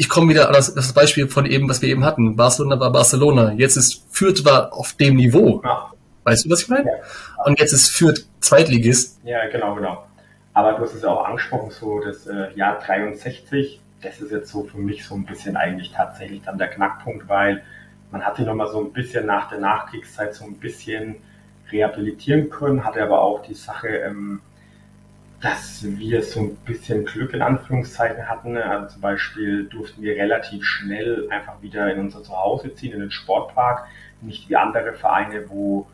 ich komme wieder an das, das, Beispiel von eben, was wir eben hatten. Barcelona war Barcelona. Jetzt ist Fürth war auf dem Niveau. Ja. Weißt du, was ich meine? Ja. Und jetzt ist Fürth Zweitligist. Ja, genau, genau. Aber du hast es ja auch angesprochen, so das äh, Jahr 63, das ist jetzt so für mich so ein bisschen eigentlich tatsächlich dann der Knackpunkt, weil man hat sich nochmal so ein bisschen nach der Nachkriegszeit so ein bisschen rehabilitieren können, hatte aber auch die Sache, ähm, dass wir so ein bisschen Glück in Anführungszeichen hatten. Also zum Beispiel durften wir relativ schnell einfach wieder in unser Zuhause ziehen, in den Sportpark. Nicht wie andere Vereine, wo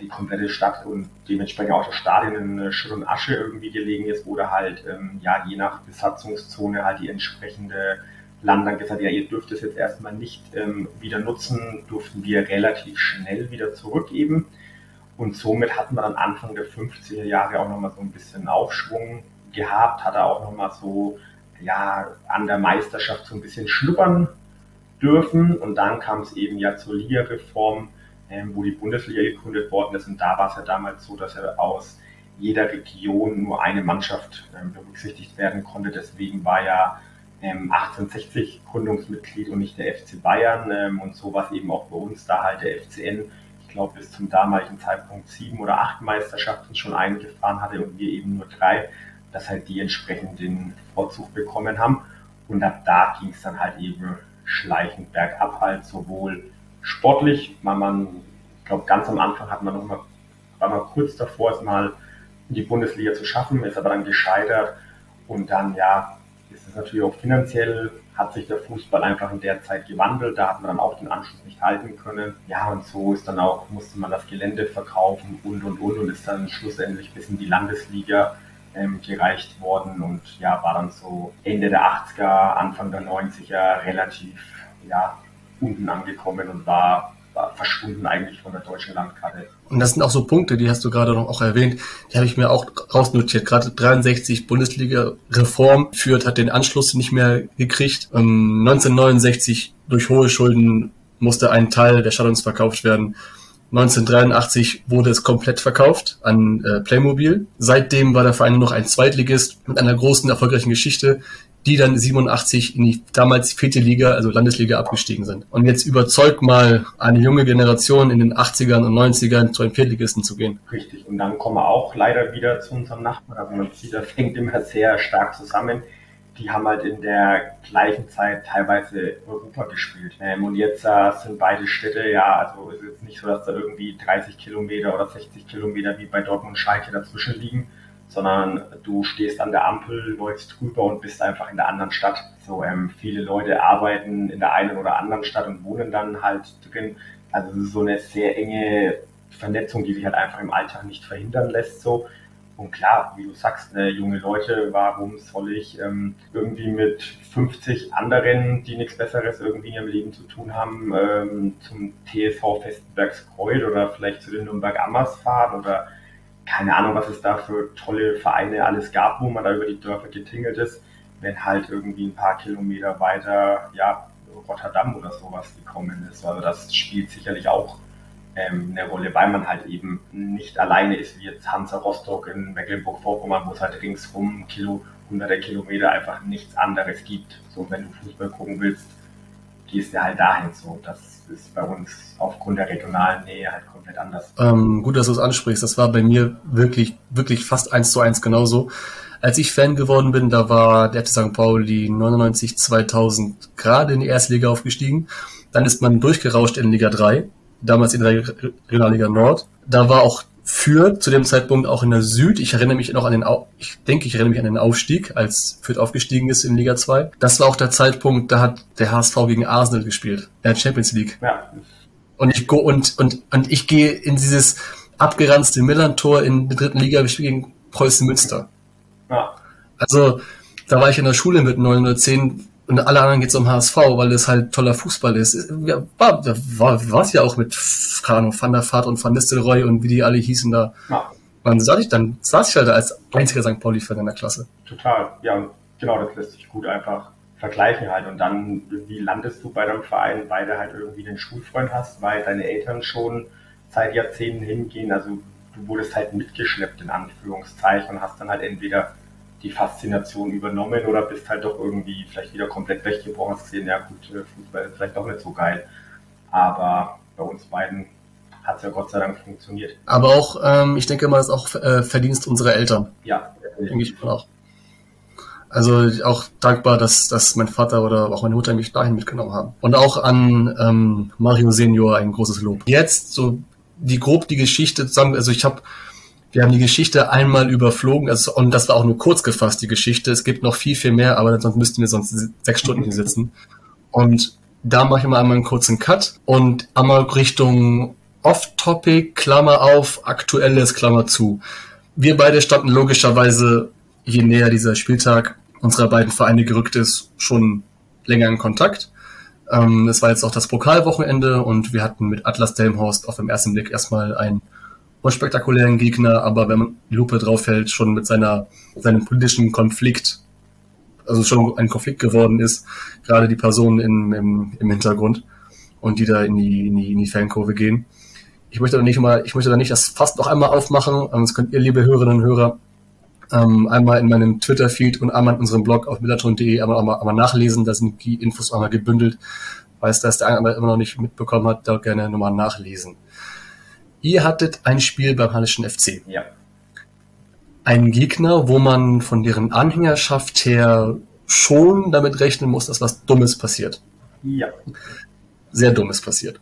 die komplette Stadt und dementsprechend auch das Stadion in Schutt und Asche irgendwie gelegen ist, oder halt ähm, ja je nach Besatzungszone halt die entsprechende Land dann gesagt, ja, ihr dürft es jetzt erstmal nicht ähm, wieder nutzen, durften wir relativ schnell wieder zurückgeben. Und somit hatten wir dann Anfang der 50er Jahre auch nochmal so ein bisschen Aufschwung gehabt, hatte auch nochmal so, ja, an der Meisterschaft so ein bisschen schnuppern dürfen. Und dann kam es eben ja zur Liga-Reform, ähm, wo die Bundesliga gegründet worden ist. Und da war es ja damals so, dass ja aus jeder Region nur eine Mannschaft ähm, berücksichtigt werden konnte. Deswegen war ja ähm, 1860 Gründungsmitglied und nicht der FC Bayern. Ähm, und so war es eben auch bei uns, da halt der FCN, glaube, bis zum damaligen Zeitpunkt sieben oder acht Meisterschaften schon eingefahren hatte und wir eben nur drei, dass halt die entsprechend den Vorzug bekommen haben. Und ab da ging es dann halt eben schleichend bergab halt, sowohl sportlich, weil man, ich glaube, ganz am Anfang hat man noch mal, war man kurz davor, es mal in die Bundesliga zu schaffen, ist aber dann gescheitert und dann, ja, ist es natürlich auch finanziell, hat sich der Fußball einfach in der Zeit gewandelt, da hat man dann auch den Anschluss nicht halten können. Ja, und so ist dann auch, musste man das Gelände verkaufen und, und, und, und ist dann schlussendlich bis in die Landesliga ähm, gereicht worden und ja, war dann so Ende der 80er, Anfang der 90er relativ, ja, unten angekommen und war, verschwunden eigentlich von der deutschen Landkarte. Und das sind auch so Punkte, die hast du gerade noch auch erwähnt, die habe ich mir auch rausnotiert. Gerade 63 Bundesliga-Reform führt, hat den Anschluss nicht mehr gekriegt. 1969 ähm, durch hohe Schulden musste ein Teil der Stadions verkauft werden. 1983 wurde es komplett verkauft an äh, Playmobil. Seitdem war der Verein nur noch ein Zweitligist mit einer großen erfolgreichen Geschichte, die dann 87 in die damals vierte Liga, also Landesliga, abgestiegen sind. Und jetzt überzeugt mal eine junge Generation in den 80ern und 90ern zu einem Viertligisten zu gehen. Richtig. Und dann kommen wir auch leider wieder zu unserem Nachbarn. Also man sieht, das hängt immer sehr stark zusammen. Die haben halt in der gleichen Zeit teilweise Europa gespielt. Ähm, und jetzt äh, sind beide Städte, ja, also ist jetzt nicht so, dass da irgendwie 30 Kilometer oder 60 Kilometer wie bei Dortmund und Schalke dazwischen liegen, sondern du stehst an der Ampel, läufst drüber und bist einfach in der anderen Stadt. So ähm, viele Leute arbeiten in der einen oder anderen Stadt und wohnen dann halt drin. Also es ist so eine sehr enge Vernetzung, die sich halt einfach im Alltag nicht verhindern lässt. So und klar, wie du sagst, ne, junge Leute, warum soll ich ähm, irgendwie mit 50 anderen, die nichts Besseres irgendwie in ihrem Leben zu tun haben, ähm, zum TSV Festenbergskreuz oder vielleicht zu den Nürnberg Ammers fahren oder keine Ahnung, was es da für tolle Vereine alles gab, wo man da über die Dörfer getingelt ist, wenn halt irgendwie ein paar Kilometer weiter, ja, Rotterdam oder sowas gekommen ist. Also das spielt sicherlich auch ähm, eine Rolle, weil man halt eben nicht alleine ist, wie jetzt Hansa Rostock in Mecklenburg-Vorpommern, wo es halt ringsrum Kilo hunderte Kilometer einfach nichts anderes gibt. So, wenn du Fußball gucken willst, gehst du halt dahin so. Das ist bei uns aufgrund der regionalen Nähe halt komplett anders. Ähm, gut, dass du es ansprichst. Das war bei mir wirklich, wirklich fast eins zu eins genauso. Als ich Fan geworden bin, da war der FC St. Pauli 99, 2000 gerade in die erste Liga aufgestiegen. Dann ist man durchgerauscht in Liga 3, damals in der Regionalliga Nord. Da war auch Fürth zu dem Zeitpunkt auch in der Süd. Ich erinnere mich noch an den, Au ich denke, ich erinnere mich an den Aufstieg, als Fürth aufgestiegen ist in Liga 2. Das war auch der Zeitpunkt, da hat der HSV gegen Arsenal gespielt, in der Champions League. Ja. Und ich go und, und, und ich gehe in dieses abgeranzte Millantor in der dritten Liga, ich spiele gegen Preußen Münster. Ja. Also, da war ich in der Schule mit 910 und alle anderen geht's um HSV, weil es halt toller Fußball ist. Ja, war, war, war es ja auch mit, Ahnung, Van der Vaart und Van Nistelrooy und wie die alle hießen da. Ja. Dann saß ich, dann saß ich halt als einziger St. Pauli-Fan in der Klasse. Total, ja, genau, das lässt sich gut einfach vergleichen halt. Und dann, wie landest du bei deinem Verein, weil du halt irgendwie den Schulfreund hast, weil deine Eltern schon seit Jahrzehnten hingehen. Also du wurdest halt mitgeschleppt in Anführungszeichen und hast dann halt entweder die Faszination übernommen oder bist halt doch irgendwie vielleicht wieder komplett weggebrochen, hast gesehen, ja gut, äh, Fußball ist vielleicht doch nicht so geil. Aber bei uns beiden hat es ja Gott sei Dank funktioniert. Aber auch, ähm, ich denke mal, ist auch äh, Verdienst unserer Eltern. Ja, denke ich mal auch. Also auch dankbar, dass, dass mein Vater oder auch meine Mutter mich dahin mitgenommen haben. Und auch an ähm, Mario Senior ein großes Lob. Jetzt so die grob die Geschichte zusammen, also ich habe wir haben die Geschichte einmal überflogen, also, und das war auch nur kurz gefasst, die Geschichte. Es gibt noch viel, viel mehr, aber sonst müssten wir sonst sechs Stunden hier sitzen. Und da mache ich mal einmal einen kurzen Cut und einmal Richtung Off-Topic, Klammer auf, aktuelles, Klammer zu. Wir beide standen logischerweise, je näher dieser Spieltag unserer beiden Vereine gerückt ist, schon länger in Kontakt. Ähm, es war jetzt auch das Pokalwochenende und wir hatten mit Atlas Delmhorst auf den ersten Blick erstmal ein unspektakulären Gegner, aber wenn man die Lupe drauf hält, schon mit seiner, seinem politischen Konflikt, also schon ein Konflikt geworden ist, gerade die Personen in, im, im Hintergrund und die da in die, in die, in die Fankurve gehen. Ich möchte da nicht mal, ich möchte da nicht das fast noch einmal aufmachen, das könnt ihr, liebe Hörerinnen und Hörer, ähm, einmal in meinem Twitter-Feed und einmal in unserem Blog auf millatron.de einmal, einmal, einmal nachlesen, da sind die Infos einmal gebündelt. Weiß, dass der eine immer noch nicht mitbekommen hat, da gerne nochmal nachlesen. Ihr hattet ein Spiel beim Hallischen FC. Ja. Ein Gegner, wo man von deren Anhängerschaft her schon damit rechnen muss, dass was Dummes passiert. Ja. Sehr Dummes passiert.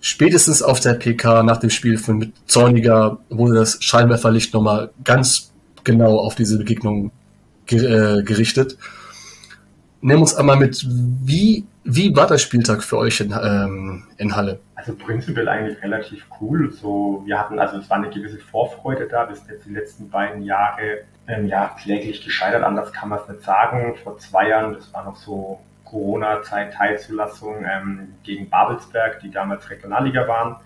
Spätestens auf der PK nach dem Spiel von mit Zorniger wurde das Scheinwerferlicht nochmal ganz genau auf diese Begegnung äh, gerichtet. Nimm uns einmal mit, wie, wie war der Spieltag für euch in, ähm, in Halle? Also prinzipiell eigentlich relativ cool. So, wir hatten, also es war eine gewisse Vorfreude da. Sind jetzt die letzten beiden Jahre ähm, ja, kläglich gescheitert, anders kann man es nicht sagen. Vor zwei Jahren, das war noch so Corona-Zeit, Teilzulassung ähm, gegen Babelsberg, die damals Regionalliga waren,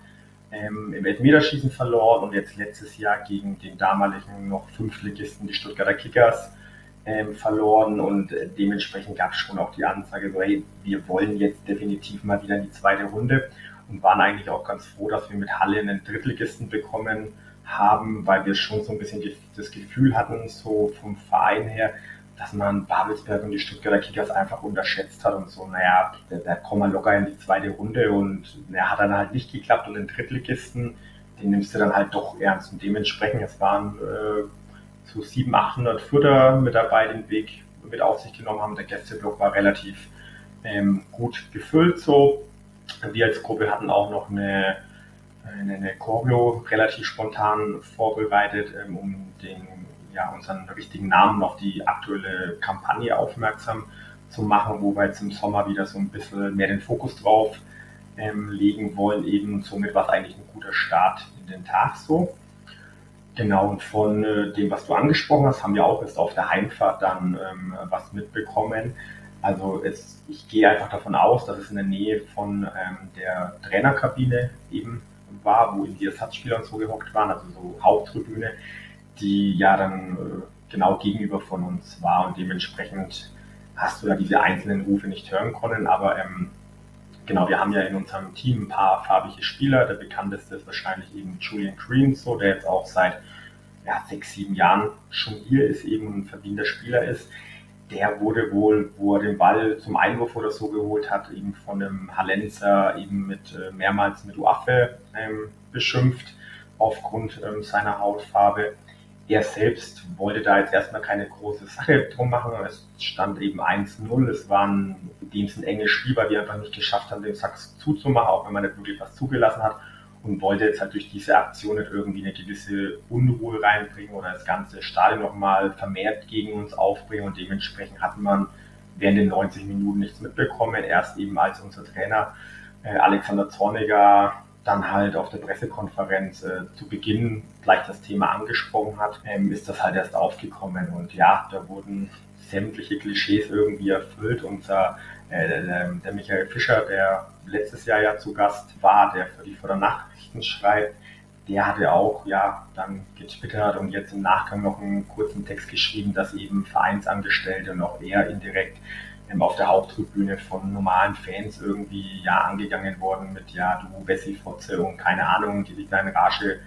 ähm, im Elfmeterschießen verloren und jetzt letztes Jahr gegen den damaligen noch Fünftligisten, die Stuttgarter Kickers, ähm, verloren und äh, dementsprechend gab es schon auch die Ansage, so hey, wir wollen jetzt definitiv mal wieder in die zweite Runde und waren eigentlich auch ganz froh, dass wir mit Halle einen Drittligisten bekommen haben, weil wir schon so ein bisschen das Gefühl hatten, so vom Verein her, dass man Babelsberg und die Stuttgarter Kickers einfach unterschätzt hat und so, naja, da, da kommen wir locker in die zweite Runde und naja, hat dann halt nicht geklappt und den Drittligisten, den nimmst du dann halt doch ernst und dementsprechend, es waren äh, so 700, 800 Footer mit dabei, den Weg mit auf sich genommen haben. Der Gästeblock war relativ ähm, gut gefüllt so wir als Gruppe hatten auch noch eine, eine, eine Choreo relativ spontan vorbereitet, ähm, um den, ja, unseren richtigen Namen auf die aktuelle Kampagne aufmerksam zu machen, wo wir jetzt im Sommer wieder so ein bisschen mehr den Fokus drauf ähm, legen wollen. Eben somit war es eigentlich ein guter Start in den Tag so. Genau, und von äh, dem, was du angesprochen hast, haben wir auch jetzt auf der Heimfahrt dann ähm, was mitbekommen. Also es, ich gehe einfach davon aus, dass es in der Nähe von ähm, der Trainerkabine eben war, wo eben die Ersatzspieler und so gehockt waren, also so Haupttribüne, die ja dann äh, genau gegenüber von uns war und dementsprechend hast du da diese einzelnen Rufe nicht hören können, aber ähm, genau, wir haben ja in unserem Team ein paar farbige Spieler, der bekannteste ist wahrscheinlich eben Julian Green, so, der jetzt auch seit ja, sechs, sieben Jahren schon hier ist, eben ein verdienter Spieler ist. Der wurde wohl, wo er den Ball zum Einwurf oder so geholt hat, eben von einem Hallenser eben mit äh, mehrmals mit Waffe ähm, beschimpft aufgrund ähm, seiner Hautfarbe. Er selbst wollte da jetzt erstmal keine große Sache drum machen. Es stand eben 1-0. Es war ein, in dem ein enges Spiel, weil wir einfach nicht geschafft haben, den Sachs zuzumachen, auch wenn man nicht wirklich was zugelassen hat. Und wollte jetzt halt durch diese Aktion nicht irgendwie eine gewisse Unruhe reinbringen oder das ganze Stadion nochmal vermehrt gegen uns aufbringen. Und dementsprechend hat man während den 90 Minuten nichts mitbekommen. Erst eben als unser Trainer äh, Alexander Zorniger dann halt auf der Pressekonferenz äh, zu Beginn gleich das Thema angesprochen hat, ähm, ist das halt erst aufgekommen. Und ja, da wurden sämtliche Klischees irgendwie erfüllt. Unser äh, der, der Michael Fischer, der letztes Jahr ja zu Gast war, der für die Fördernachrichten schreibt, der hatte auch ja dann getwittert und jetzt im Nachgang noch einen kurzen Text geschrieben, dass eben Vereinsangestellte noch eher indirekt ähm, auf der Haupttribüne von normalen Fans irgendwie ja angegangen worden mit ja du Bessie-Fotze und keine Ahnung, die sich da in Rage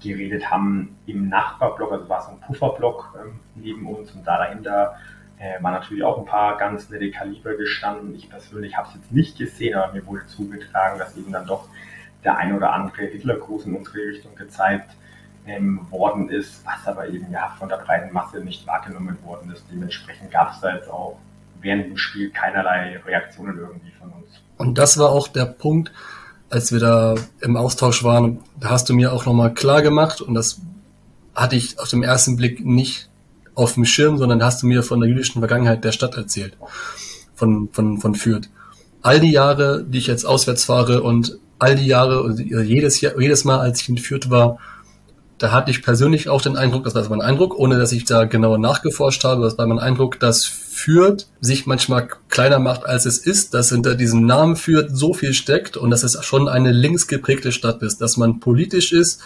geredet haben im Nachbarblock, also war so ein Pufferblock ähm, neben uns und da dahinter äh, waren natürlich auch ein paar ganz nette Kaliber gestanden. Ich persönlich habe es jetzt nicht gesehen, aber mir wurde zugetragen, dass eben dann doch der ein oder andere Hitlergruß in unsere Richtung gezeigt ähm, worden ist, was aber eben ja von der breiten Masse nicht wahrgenommen worden ist. Dementsprechend gab es da jetzt auch während dem Spiel keinerlei Reaktionen irgendwie von uns. Und das war auch der Punkt, als wir da im Austausch waren, da hast du mir auch nochmal klar gemacht und das hatte ich auf dem ersten Blick nicht auf dem Schirm, sondern hast du mir von der jüdischen Vergangenheit der Stadt erzählt, von, von, von Fürth. All die Jahre, die ich jetzt auswärts fahre und all die Jahre, jedes, Jahr, jedes Mal, als ich in Fürth war, da hatte ich persönlich auch den Eindruck, das war mein Eindruck, ohne dass ich da genauer nachgeforscht habe, das war mein Eindruck, dass Fürth sich manchmal kleiner macht, als es ist, dass hinter diesem Namen Fürth so viel steckt und dass es schon eine linksgeprägte Stadt ist, dass man politisch ist,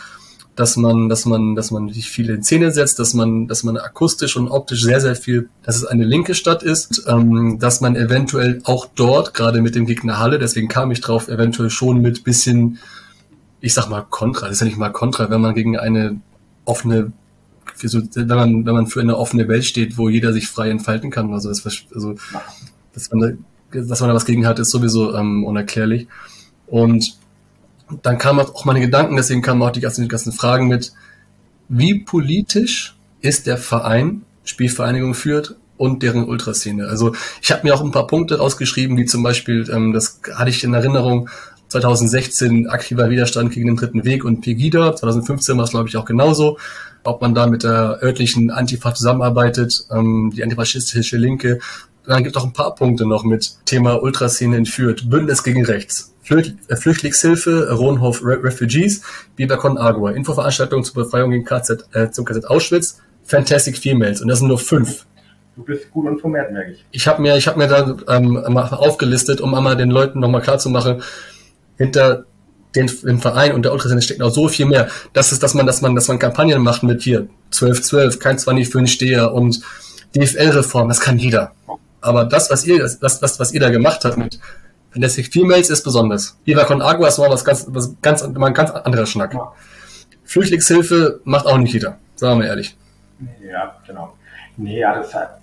dass man, dass man, dass man sich viel in Szene setzt, dass man, dass man akustisch und optisch sehr, sehr viel, dass es eine linke Stadt ist, ähm, dass man eventuell auch dort, gerade mit dem Gegner Halle, deswegen kam ich drauf, eventuell schon mit bisschen ich sag mal Kontra, das ist ja nicht mal Kontra, wenn man gegen eine offene, so, wenn man, wenn man für eine offene Welt steht, wo jeder sich frei entfalten kann, also, das, also dass man da, dass man da was gegen hat, ist sowieso ähm, unerklärlich. Und dann kamen auch meine Gedanken, deswegen kamen auch die ganzen, die ganzen Fragen mit, wie politisch ist der Verein, Spielvereinigung führt und deren Ultraszene. Also ich habe mir auch ein paar Punkte rausgeschrieben, wie zum Beispiel, ähm, das hatte ich in Erinnerung, 2016 aktiver Widerstand gegen den dritten Weg und Pegida. 2015 war es, glaube ich, auch genauso. Ob man da mit der örtlichen Antifa zusammenarbeitet, ähm, die antifaschistische Linke. Dann gibt es auch ein paar Punkte noch mit Thema Ultraszene in Fürth. Bündnis gegen Rechts. Äh, Flüchtlingshilfe, Ronhof Re Refugees, Bibercon Agua, Infoveranstaltung zur Befreiung gegen KZ, äh, zum KZ Auschwitz, Fantastic Females. Und das sind nur fünf. Du bist gut informiert, merke ich. Ich habe mir, ich hab mir da ähm, mal aufgelistet, um einmal den Leuten nochmal klarzumachen, hinter den, dem Verein und der Ultraszene steckt noch so viel mehr. Das ist, dass man, dass man, dass man Kampagnen macht mit hier 12-12, kein 20 für einen Steher und DFL-Reform, das kann jeder. Aber das, was ihr, das, das, was ihr da gemacht habt mit Fantastic Females ist besonders. Viva Con Agua ist mal was ganz, was ganz, mal ein ganz anderer Schnack. Ja. Flüchtlingshilfe macht auch nicht jeder, sagen wir ehrlich. Ja, genau. Nee, ja, das hat,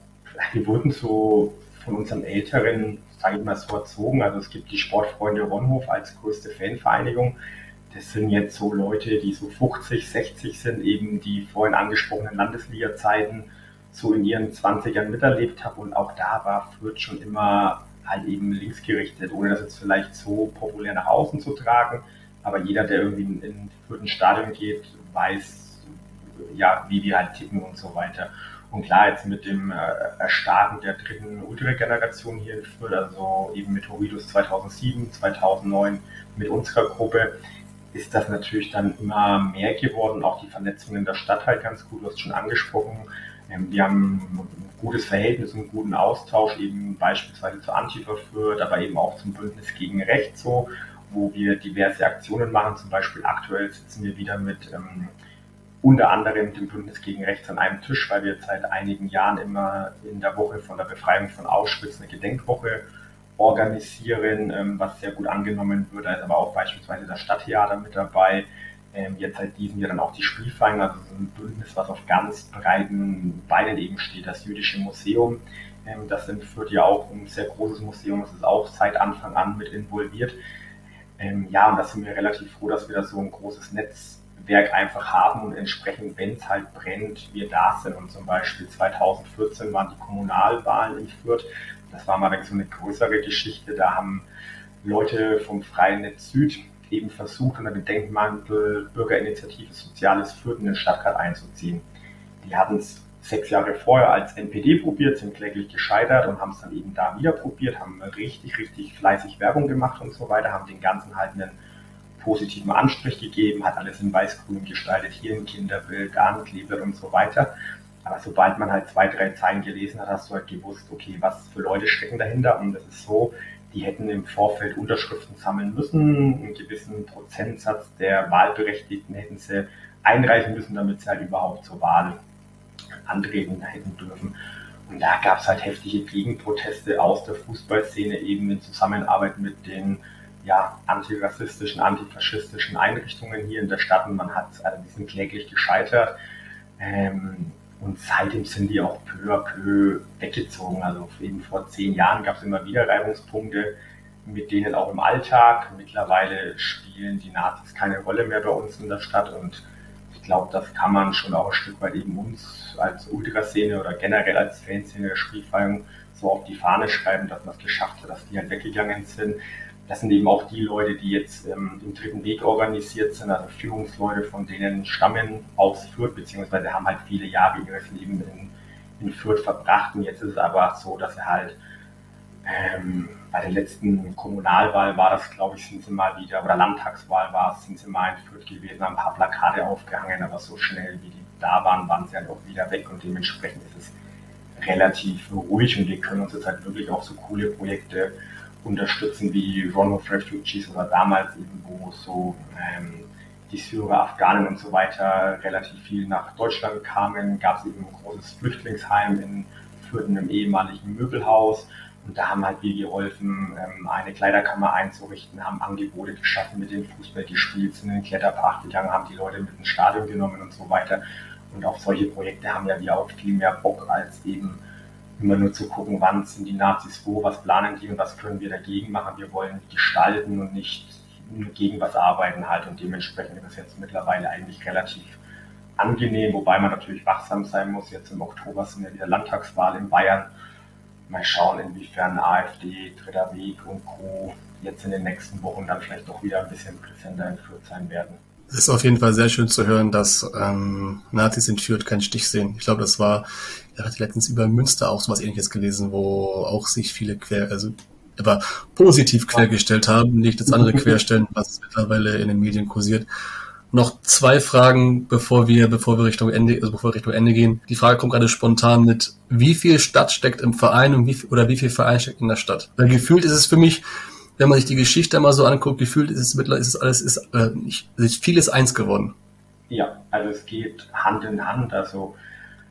wir wurden so von unseren Älteren sage ich mal, so erzogen. Also es gibt die Sportfreunde Ronhof als größte Fanvereinigung. Das sind jetzt so Leute, die so 50, 60 sind, eben die vorhin angesprochenen Landesliga-Zeiten so in ihren 20ern miterlebt haben. Und auch da war Fürth schon immer halt eben linksgerichtet, ohne das jetzt vielleicht so populär nach außen zu tragen. Aber jeder, der irgendwie in, in Fürth ein Stadion geht, weiß, ja, wie wir halt ticken und so weiter. Und klar, jetzt mit dem äh, Erstarken der dritten Ultra-Generation hier in Fürth, also eben mit Horridus 2007, 2009, mit unserer Gruppe, ist das natürlich dann immer mehr geworden. Auch die Vernetzung in der Stadt halt ganz gut, du hast schon angesprochen. Ähm, wir haben ein gutes Verhältnis, einen guten Austausch, eben beispielsweise zur Antifa Fürth, aber eben auch zum Bündnis gegen Recht so, wo wir diverse Aktionen machen. Zum Beispiel aktuell sitzen wir wieder mit ähm, unter anderem dem Bündnis gegen Rechts an einem Tisch, weil wir seit einigen Jahren immer in der Woche von der Befreiung von Auschwitz eine Gedenkwoche organisieren, ähm, was sehr gut angenommen wird. Da ist aber auch beispielsweise das Stadttheater mit dabei. ähm, jetzt seit diesem Jahr dann auch die Spielvereine, also so ein Bündnis, was auf ganz breiten Beinen eben steht, das Jüdische Museum. Ähm, das Fürth ja auch ein sehr großes Museum, das ist auch seit Anfang an mit involviert. Ja, und da sind wir relativ froh, dass wir da so ein großes Netzwerk einfach haben und entsprechend, wenn es halt brennt, wir da sind. Und zum Beispiel 2014 waren die Kommunalwahlen in Fürth. Das war mal so eine größere Geschichte. Da haben Leute vom Freien Netz Süd eben versucht, unter dem Denkmantel Bürgerinitiative Soziales Fürth in den Stadtrat einzuziehen. Die hatten es sechs Jahre vorher als NPD probiert, sind kläglich gescheitert und haben es dann eben da wieder probiert, haben richtig, richtig fleißig Werbung gemacht und so weiter, haben den ganzen halt einen positiven Anstrich gegeben, hat alles in weiß-grün gestaltet, hier ein Kinderbild, da ein Kleber und so weiter. Aber sobald man halt zwei, drei Zeilen gelesen hat, hast du halt gewusst, okay, was für Leute stecken dahinter. Und das ist so, die hätten im Vorfeld Unterschriften sammeln müssen, einen gewissen Prozentsatz der Wahlberechtigten hätten sie einreichen müssen, damit sie halt überhaupt zur Wahl antreten hätten dürfen. Und da gab es halt heftige Gegenproteste aus der Fußballszene eben in Zusammenarbeit mit den ja, antirassistischen, antifaschistischen Einrichtungen hier in der Stadt und man hat, also die sind kläglich gescheitert. Ähm, und seitdem sind die auch peu à peu weggezogen. Also eben vor zehn Jahren gab es immer wieder Reibungspunkte, mit denen auch im Alltag. Mittlerweile spielen die Nazis keine Rolle mehr bei uns in der Stadt und ich glaube, das kann man schon auch ein Stück weit eben uns als Ultraszene oder generell als Fanszene der Spielfeiern so auf die Fahne schreiben, dass man es geschafft hat, dass die halt weggegangen sind. Das sind eben auch die Leute, die jetzt ähm, im dritten Weg organisiert sind, also Führungsleute, von denen stammen aus Fürth, beziehungsweise haben halt viele Jahre ihres Lebens in, in Fürth verbracht. Und jetzt ist es aber so, dass er halt ähm, bei der letzten Kommunalwahl war das, glaube ich, sind sie mal wieder, oder Landtagswahl war es, sind sie mal in Fürth gewesen, haben ein paar Plakate aufgehangen, aber so schnell wie die da waren, waren sie halt auch wieder weg und dementsprechend ist es relativ ruhig und wir können uns jetzt halt wirklich auch so coole Projekte unterstützen wie of Refugees oder damals eben, wo so ähm, die Syrer, Afghanen und so weiter relativ viel nach Deutschland kamen, gab es eben ein großes Flüchtlingsheim in Fürth, einem ehemaligen Möbelhaus. Und da haben halt wir geholfen, ähm, eine Kleiderkammer einzurichten, haben Angebote geschaffen, mit dem Fußball gespielt, sind in den Kletterpark gegangen, haben die Leute mit ins Stadion genommen und so weiter. Und auf solche Projekte haben ja wir auch viel mehr Bock als eben immer nur zu gucken, wann sind die Nazis wo, was planen die und was können wir dagegen machen. Wir wollen gestalten und nicht gegen was arbeiten halt und dementsprechend ist es jetzt mittlerweile eigentlich relativ angenehm, wobei man natürlich wachsam sein muss. Jetzt im Oktober sind ja wieder Landtagswahl in Bayern. Mal schauen, inwiefern AfD, Dritter Weg und Co. jetzt in den nächsten Wochen dann vielleicht doch wieder ein bisschen präsenter entführt sein werden. Es ist auf jeden Fall sehr schön zu hören, dass ähm, Nazis in Fürth keinen Stich sehen. Ich glaube, das war, er hat letztens über Münster auch so was ähnliches gelesen, wo auch sich viele quer, also aber positiv quergestellt haben, nicht das andere querstellen, was mittlerweile in den Medien kursiert. Noch zwei Fragen, bevor wir, bevor wir Richtung Ende, also bevor wir Richtung Ende gehen. Die Frage kommt gerade spontan mit, wie viel Stadt steckt im Verein und wie viel, oder wie viel Verein steckt in der Stadt? Weil gefühlt ist es für mich, wenn man sich die Geschichte mal so anguckt, gefühlt ist es mittlerweile, ist es alles, ist, äh, nicht, ist vieles eins geworden. Ja, also es geht Hand in Hand. Also,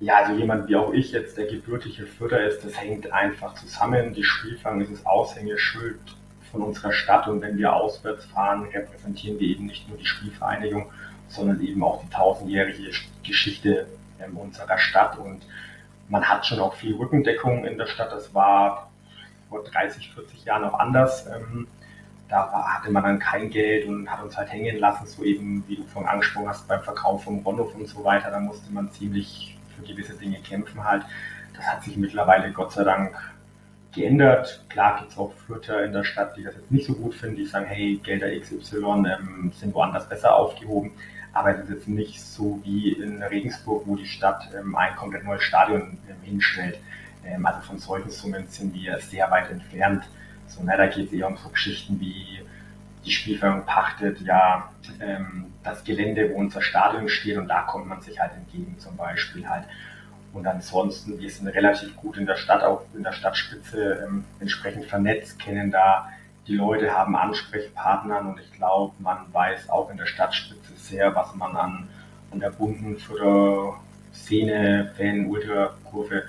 ja, also jemand wie auch ich jetzt, der gebürtige Fürther ist, das hängt einfach zusammen. Die Spielfang ist das Aushängeschild von unserer Stadt und wenn wir auswärts fahren, repräsentieren wir eben nicht nur die Spielvereinigung, sondern eben auch die tausendjährige Geschichte ähm, unserer Stadt und man hat schon auch viel Rückendeckung in der Stadt. Das war vor 30, 40 Jahren auch anders. Ähm, da hatte man dann kein Geld und hat uns halt hängen lassen, so eben, wie du vorhin angesprochen hast, beim Verkauf vom Ronhof und so weiter. Da musste man ziemlich für gewisse Dinge kämpfen halt. Das hat sich mittlerweile Gott sei Dank geändert. Klar gibt es auch Fürther in der Stadt, die das jetzt nicht so gut finden, die sagen, hey, Gelder XY ähm, sind woanders besser aufgehoben. Aber es ist jetzt nicht so wie in Regensburg, wo die Stadt ähm, ein komplett neues Stadion ähm, hinstellt. Ähm, also von solchen Summen sind wir sehr weit entfernt. So, na, da geht es eher um so Geschichten wie die Spielförderung pachtet ja ähm, das Gelände, wo unser Stadion steht und da kommt man sich halt entgegen zum Beispiel halt. Und ansonsten, wir sind relativ gut in der Stadt, auch in der Stadtspitze ähm, entsprechend vernetzt, kennen da die Leute, haben Ansprechpartner und ich glaube, man weiß auch in der Stadtspitze sehr, was man an, an der bunten für Szene, Fan, Ultra-Kurve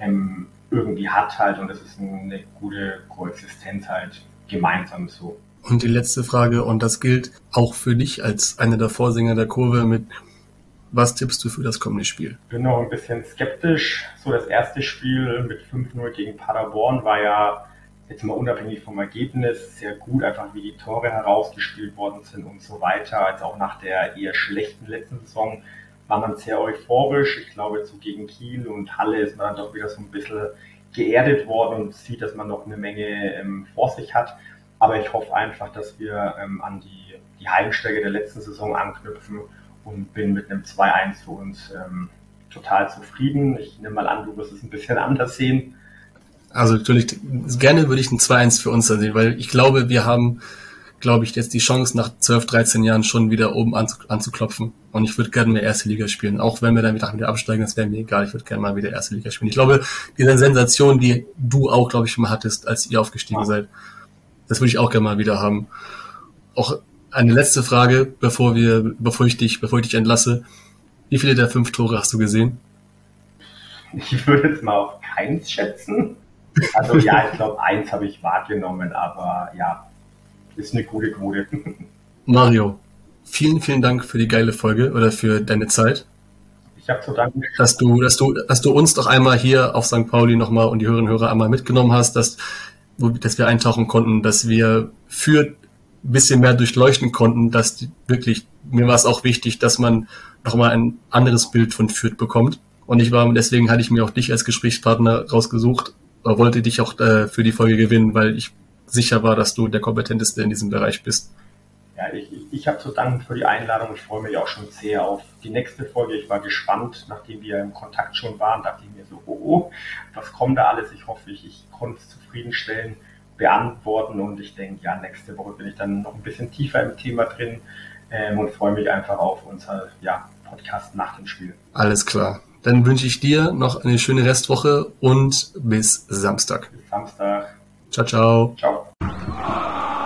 ähm, irgendwie hat halt und das ist eine gute Koexistenz halt gemeinsam so. Und die letzte Frage, und das gilt auch für dich als einer der Vorsänger der Kurve mit was tippst du für das kommende Spiel? Bin noch ein bisschen skeptisch. So das erste Spiel mit 5-0 gegen Paderborn war ja jetzt mal unabhängig vom Ergebnis sehr gut, einfach wie die Tore herausgespielt worden sind und so weiter. Als auch nach der eher schlechten letzten Saison war man sehr euphorisch. Ich glaube, so gegen Kiel und Halle ist man dann doch wieder so ein bisschen geerdet worden und sieht, dass man noch eine Menge ähm, vor sich hat. Aber ich hoffe einfach, dass wir ähm, an die, die Heimstärke der letzten Saison anknüpfen und bin mit einem 2-1 für uns ähm, total zufrieden. Ich nehme mal an, du wirst es ein bisschen anders sehen. Also natürlich, gerne würde ich ein 2-1 für uns sehen, weil ich glaube, wir haben, glaube ich, jetzt die Chance, nach 12, 13 Jahren schon wieder oben anzuklopfen. Und ich würde gerne mehr erste Liga spielen. Auch wenn wir dann wieder, wieder absteigen, das wäre mir egal. Ich würde gerne mal wieder erste Liga spielen. Ich glaube, diese Sensation, die du auch, glaube ich, mal hattest, als ihr aufgestiegen ja. seid, das würde ich auch gerne mal wieder haben. Auch eine letzte Frage, bevor wir, bevor ich dich, bevor ich dich entlasse. Wie viele der fünf Tore hast du gesehen? Ich würde jetzt mal auf keins schätzen. Also ja, ich glaube, eins habe ich wahrgenommen, aber ja, ist eine gute Quote. Mario, vielen, vielen Dank für die geile Folge oder für deine Zeit. Ich habe zu danken. Dass du, dass du, dass du uns doch einmal hier auf St. Pauli nochmal und die Hörerinnen und Hörer einmal mitgenommen hast, dass, dass wir eintauchen konnten, dass wir für ein bisschen mehr durchleuchten konnten, dass die, wirklich, mir war es auch wichtig, dass man nochmal ein anderes Bild von Fürth bekommt. Und ich war, deswegen hatte ich mir auch dich als Gesprächspartner rausgesucht, wollte dich auch äh, für die Folge gewinnen, weil ich sicher war, dass du der kompetenteste in diesem Bereich bist. Ja, ich, ich, ich habe zu danken für die Einladung. Ich freue mich auch schon sehr auf die nächste Folge. Ich war gespannt, nachdem wir im Kontakt schon waren, dachte ich mir so, oh, oh was kommt da alles? Ich hoffe, ich, ich konnte es zufriedenstellen beantworten und ich denke, ja, nächste Woche bin ich dann noch ein bisschen tiefer im Thema drin ähm, und freue mich einfach auf unser ja, Podcast nach dem Spiel. Alles klar. Dann wünsche ich dir noch eine schöne Restwoche und bis Samstag. Bis Samstag. Ciao, ciao. Ciao.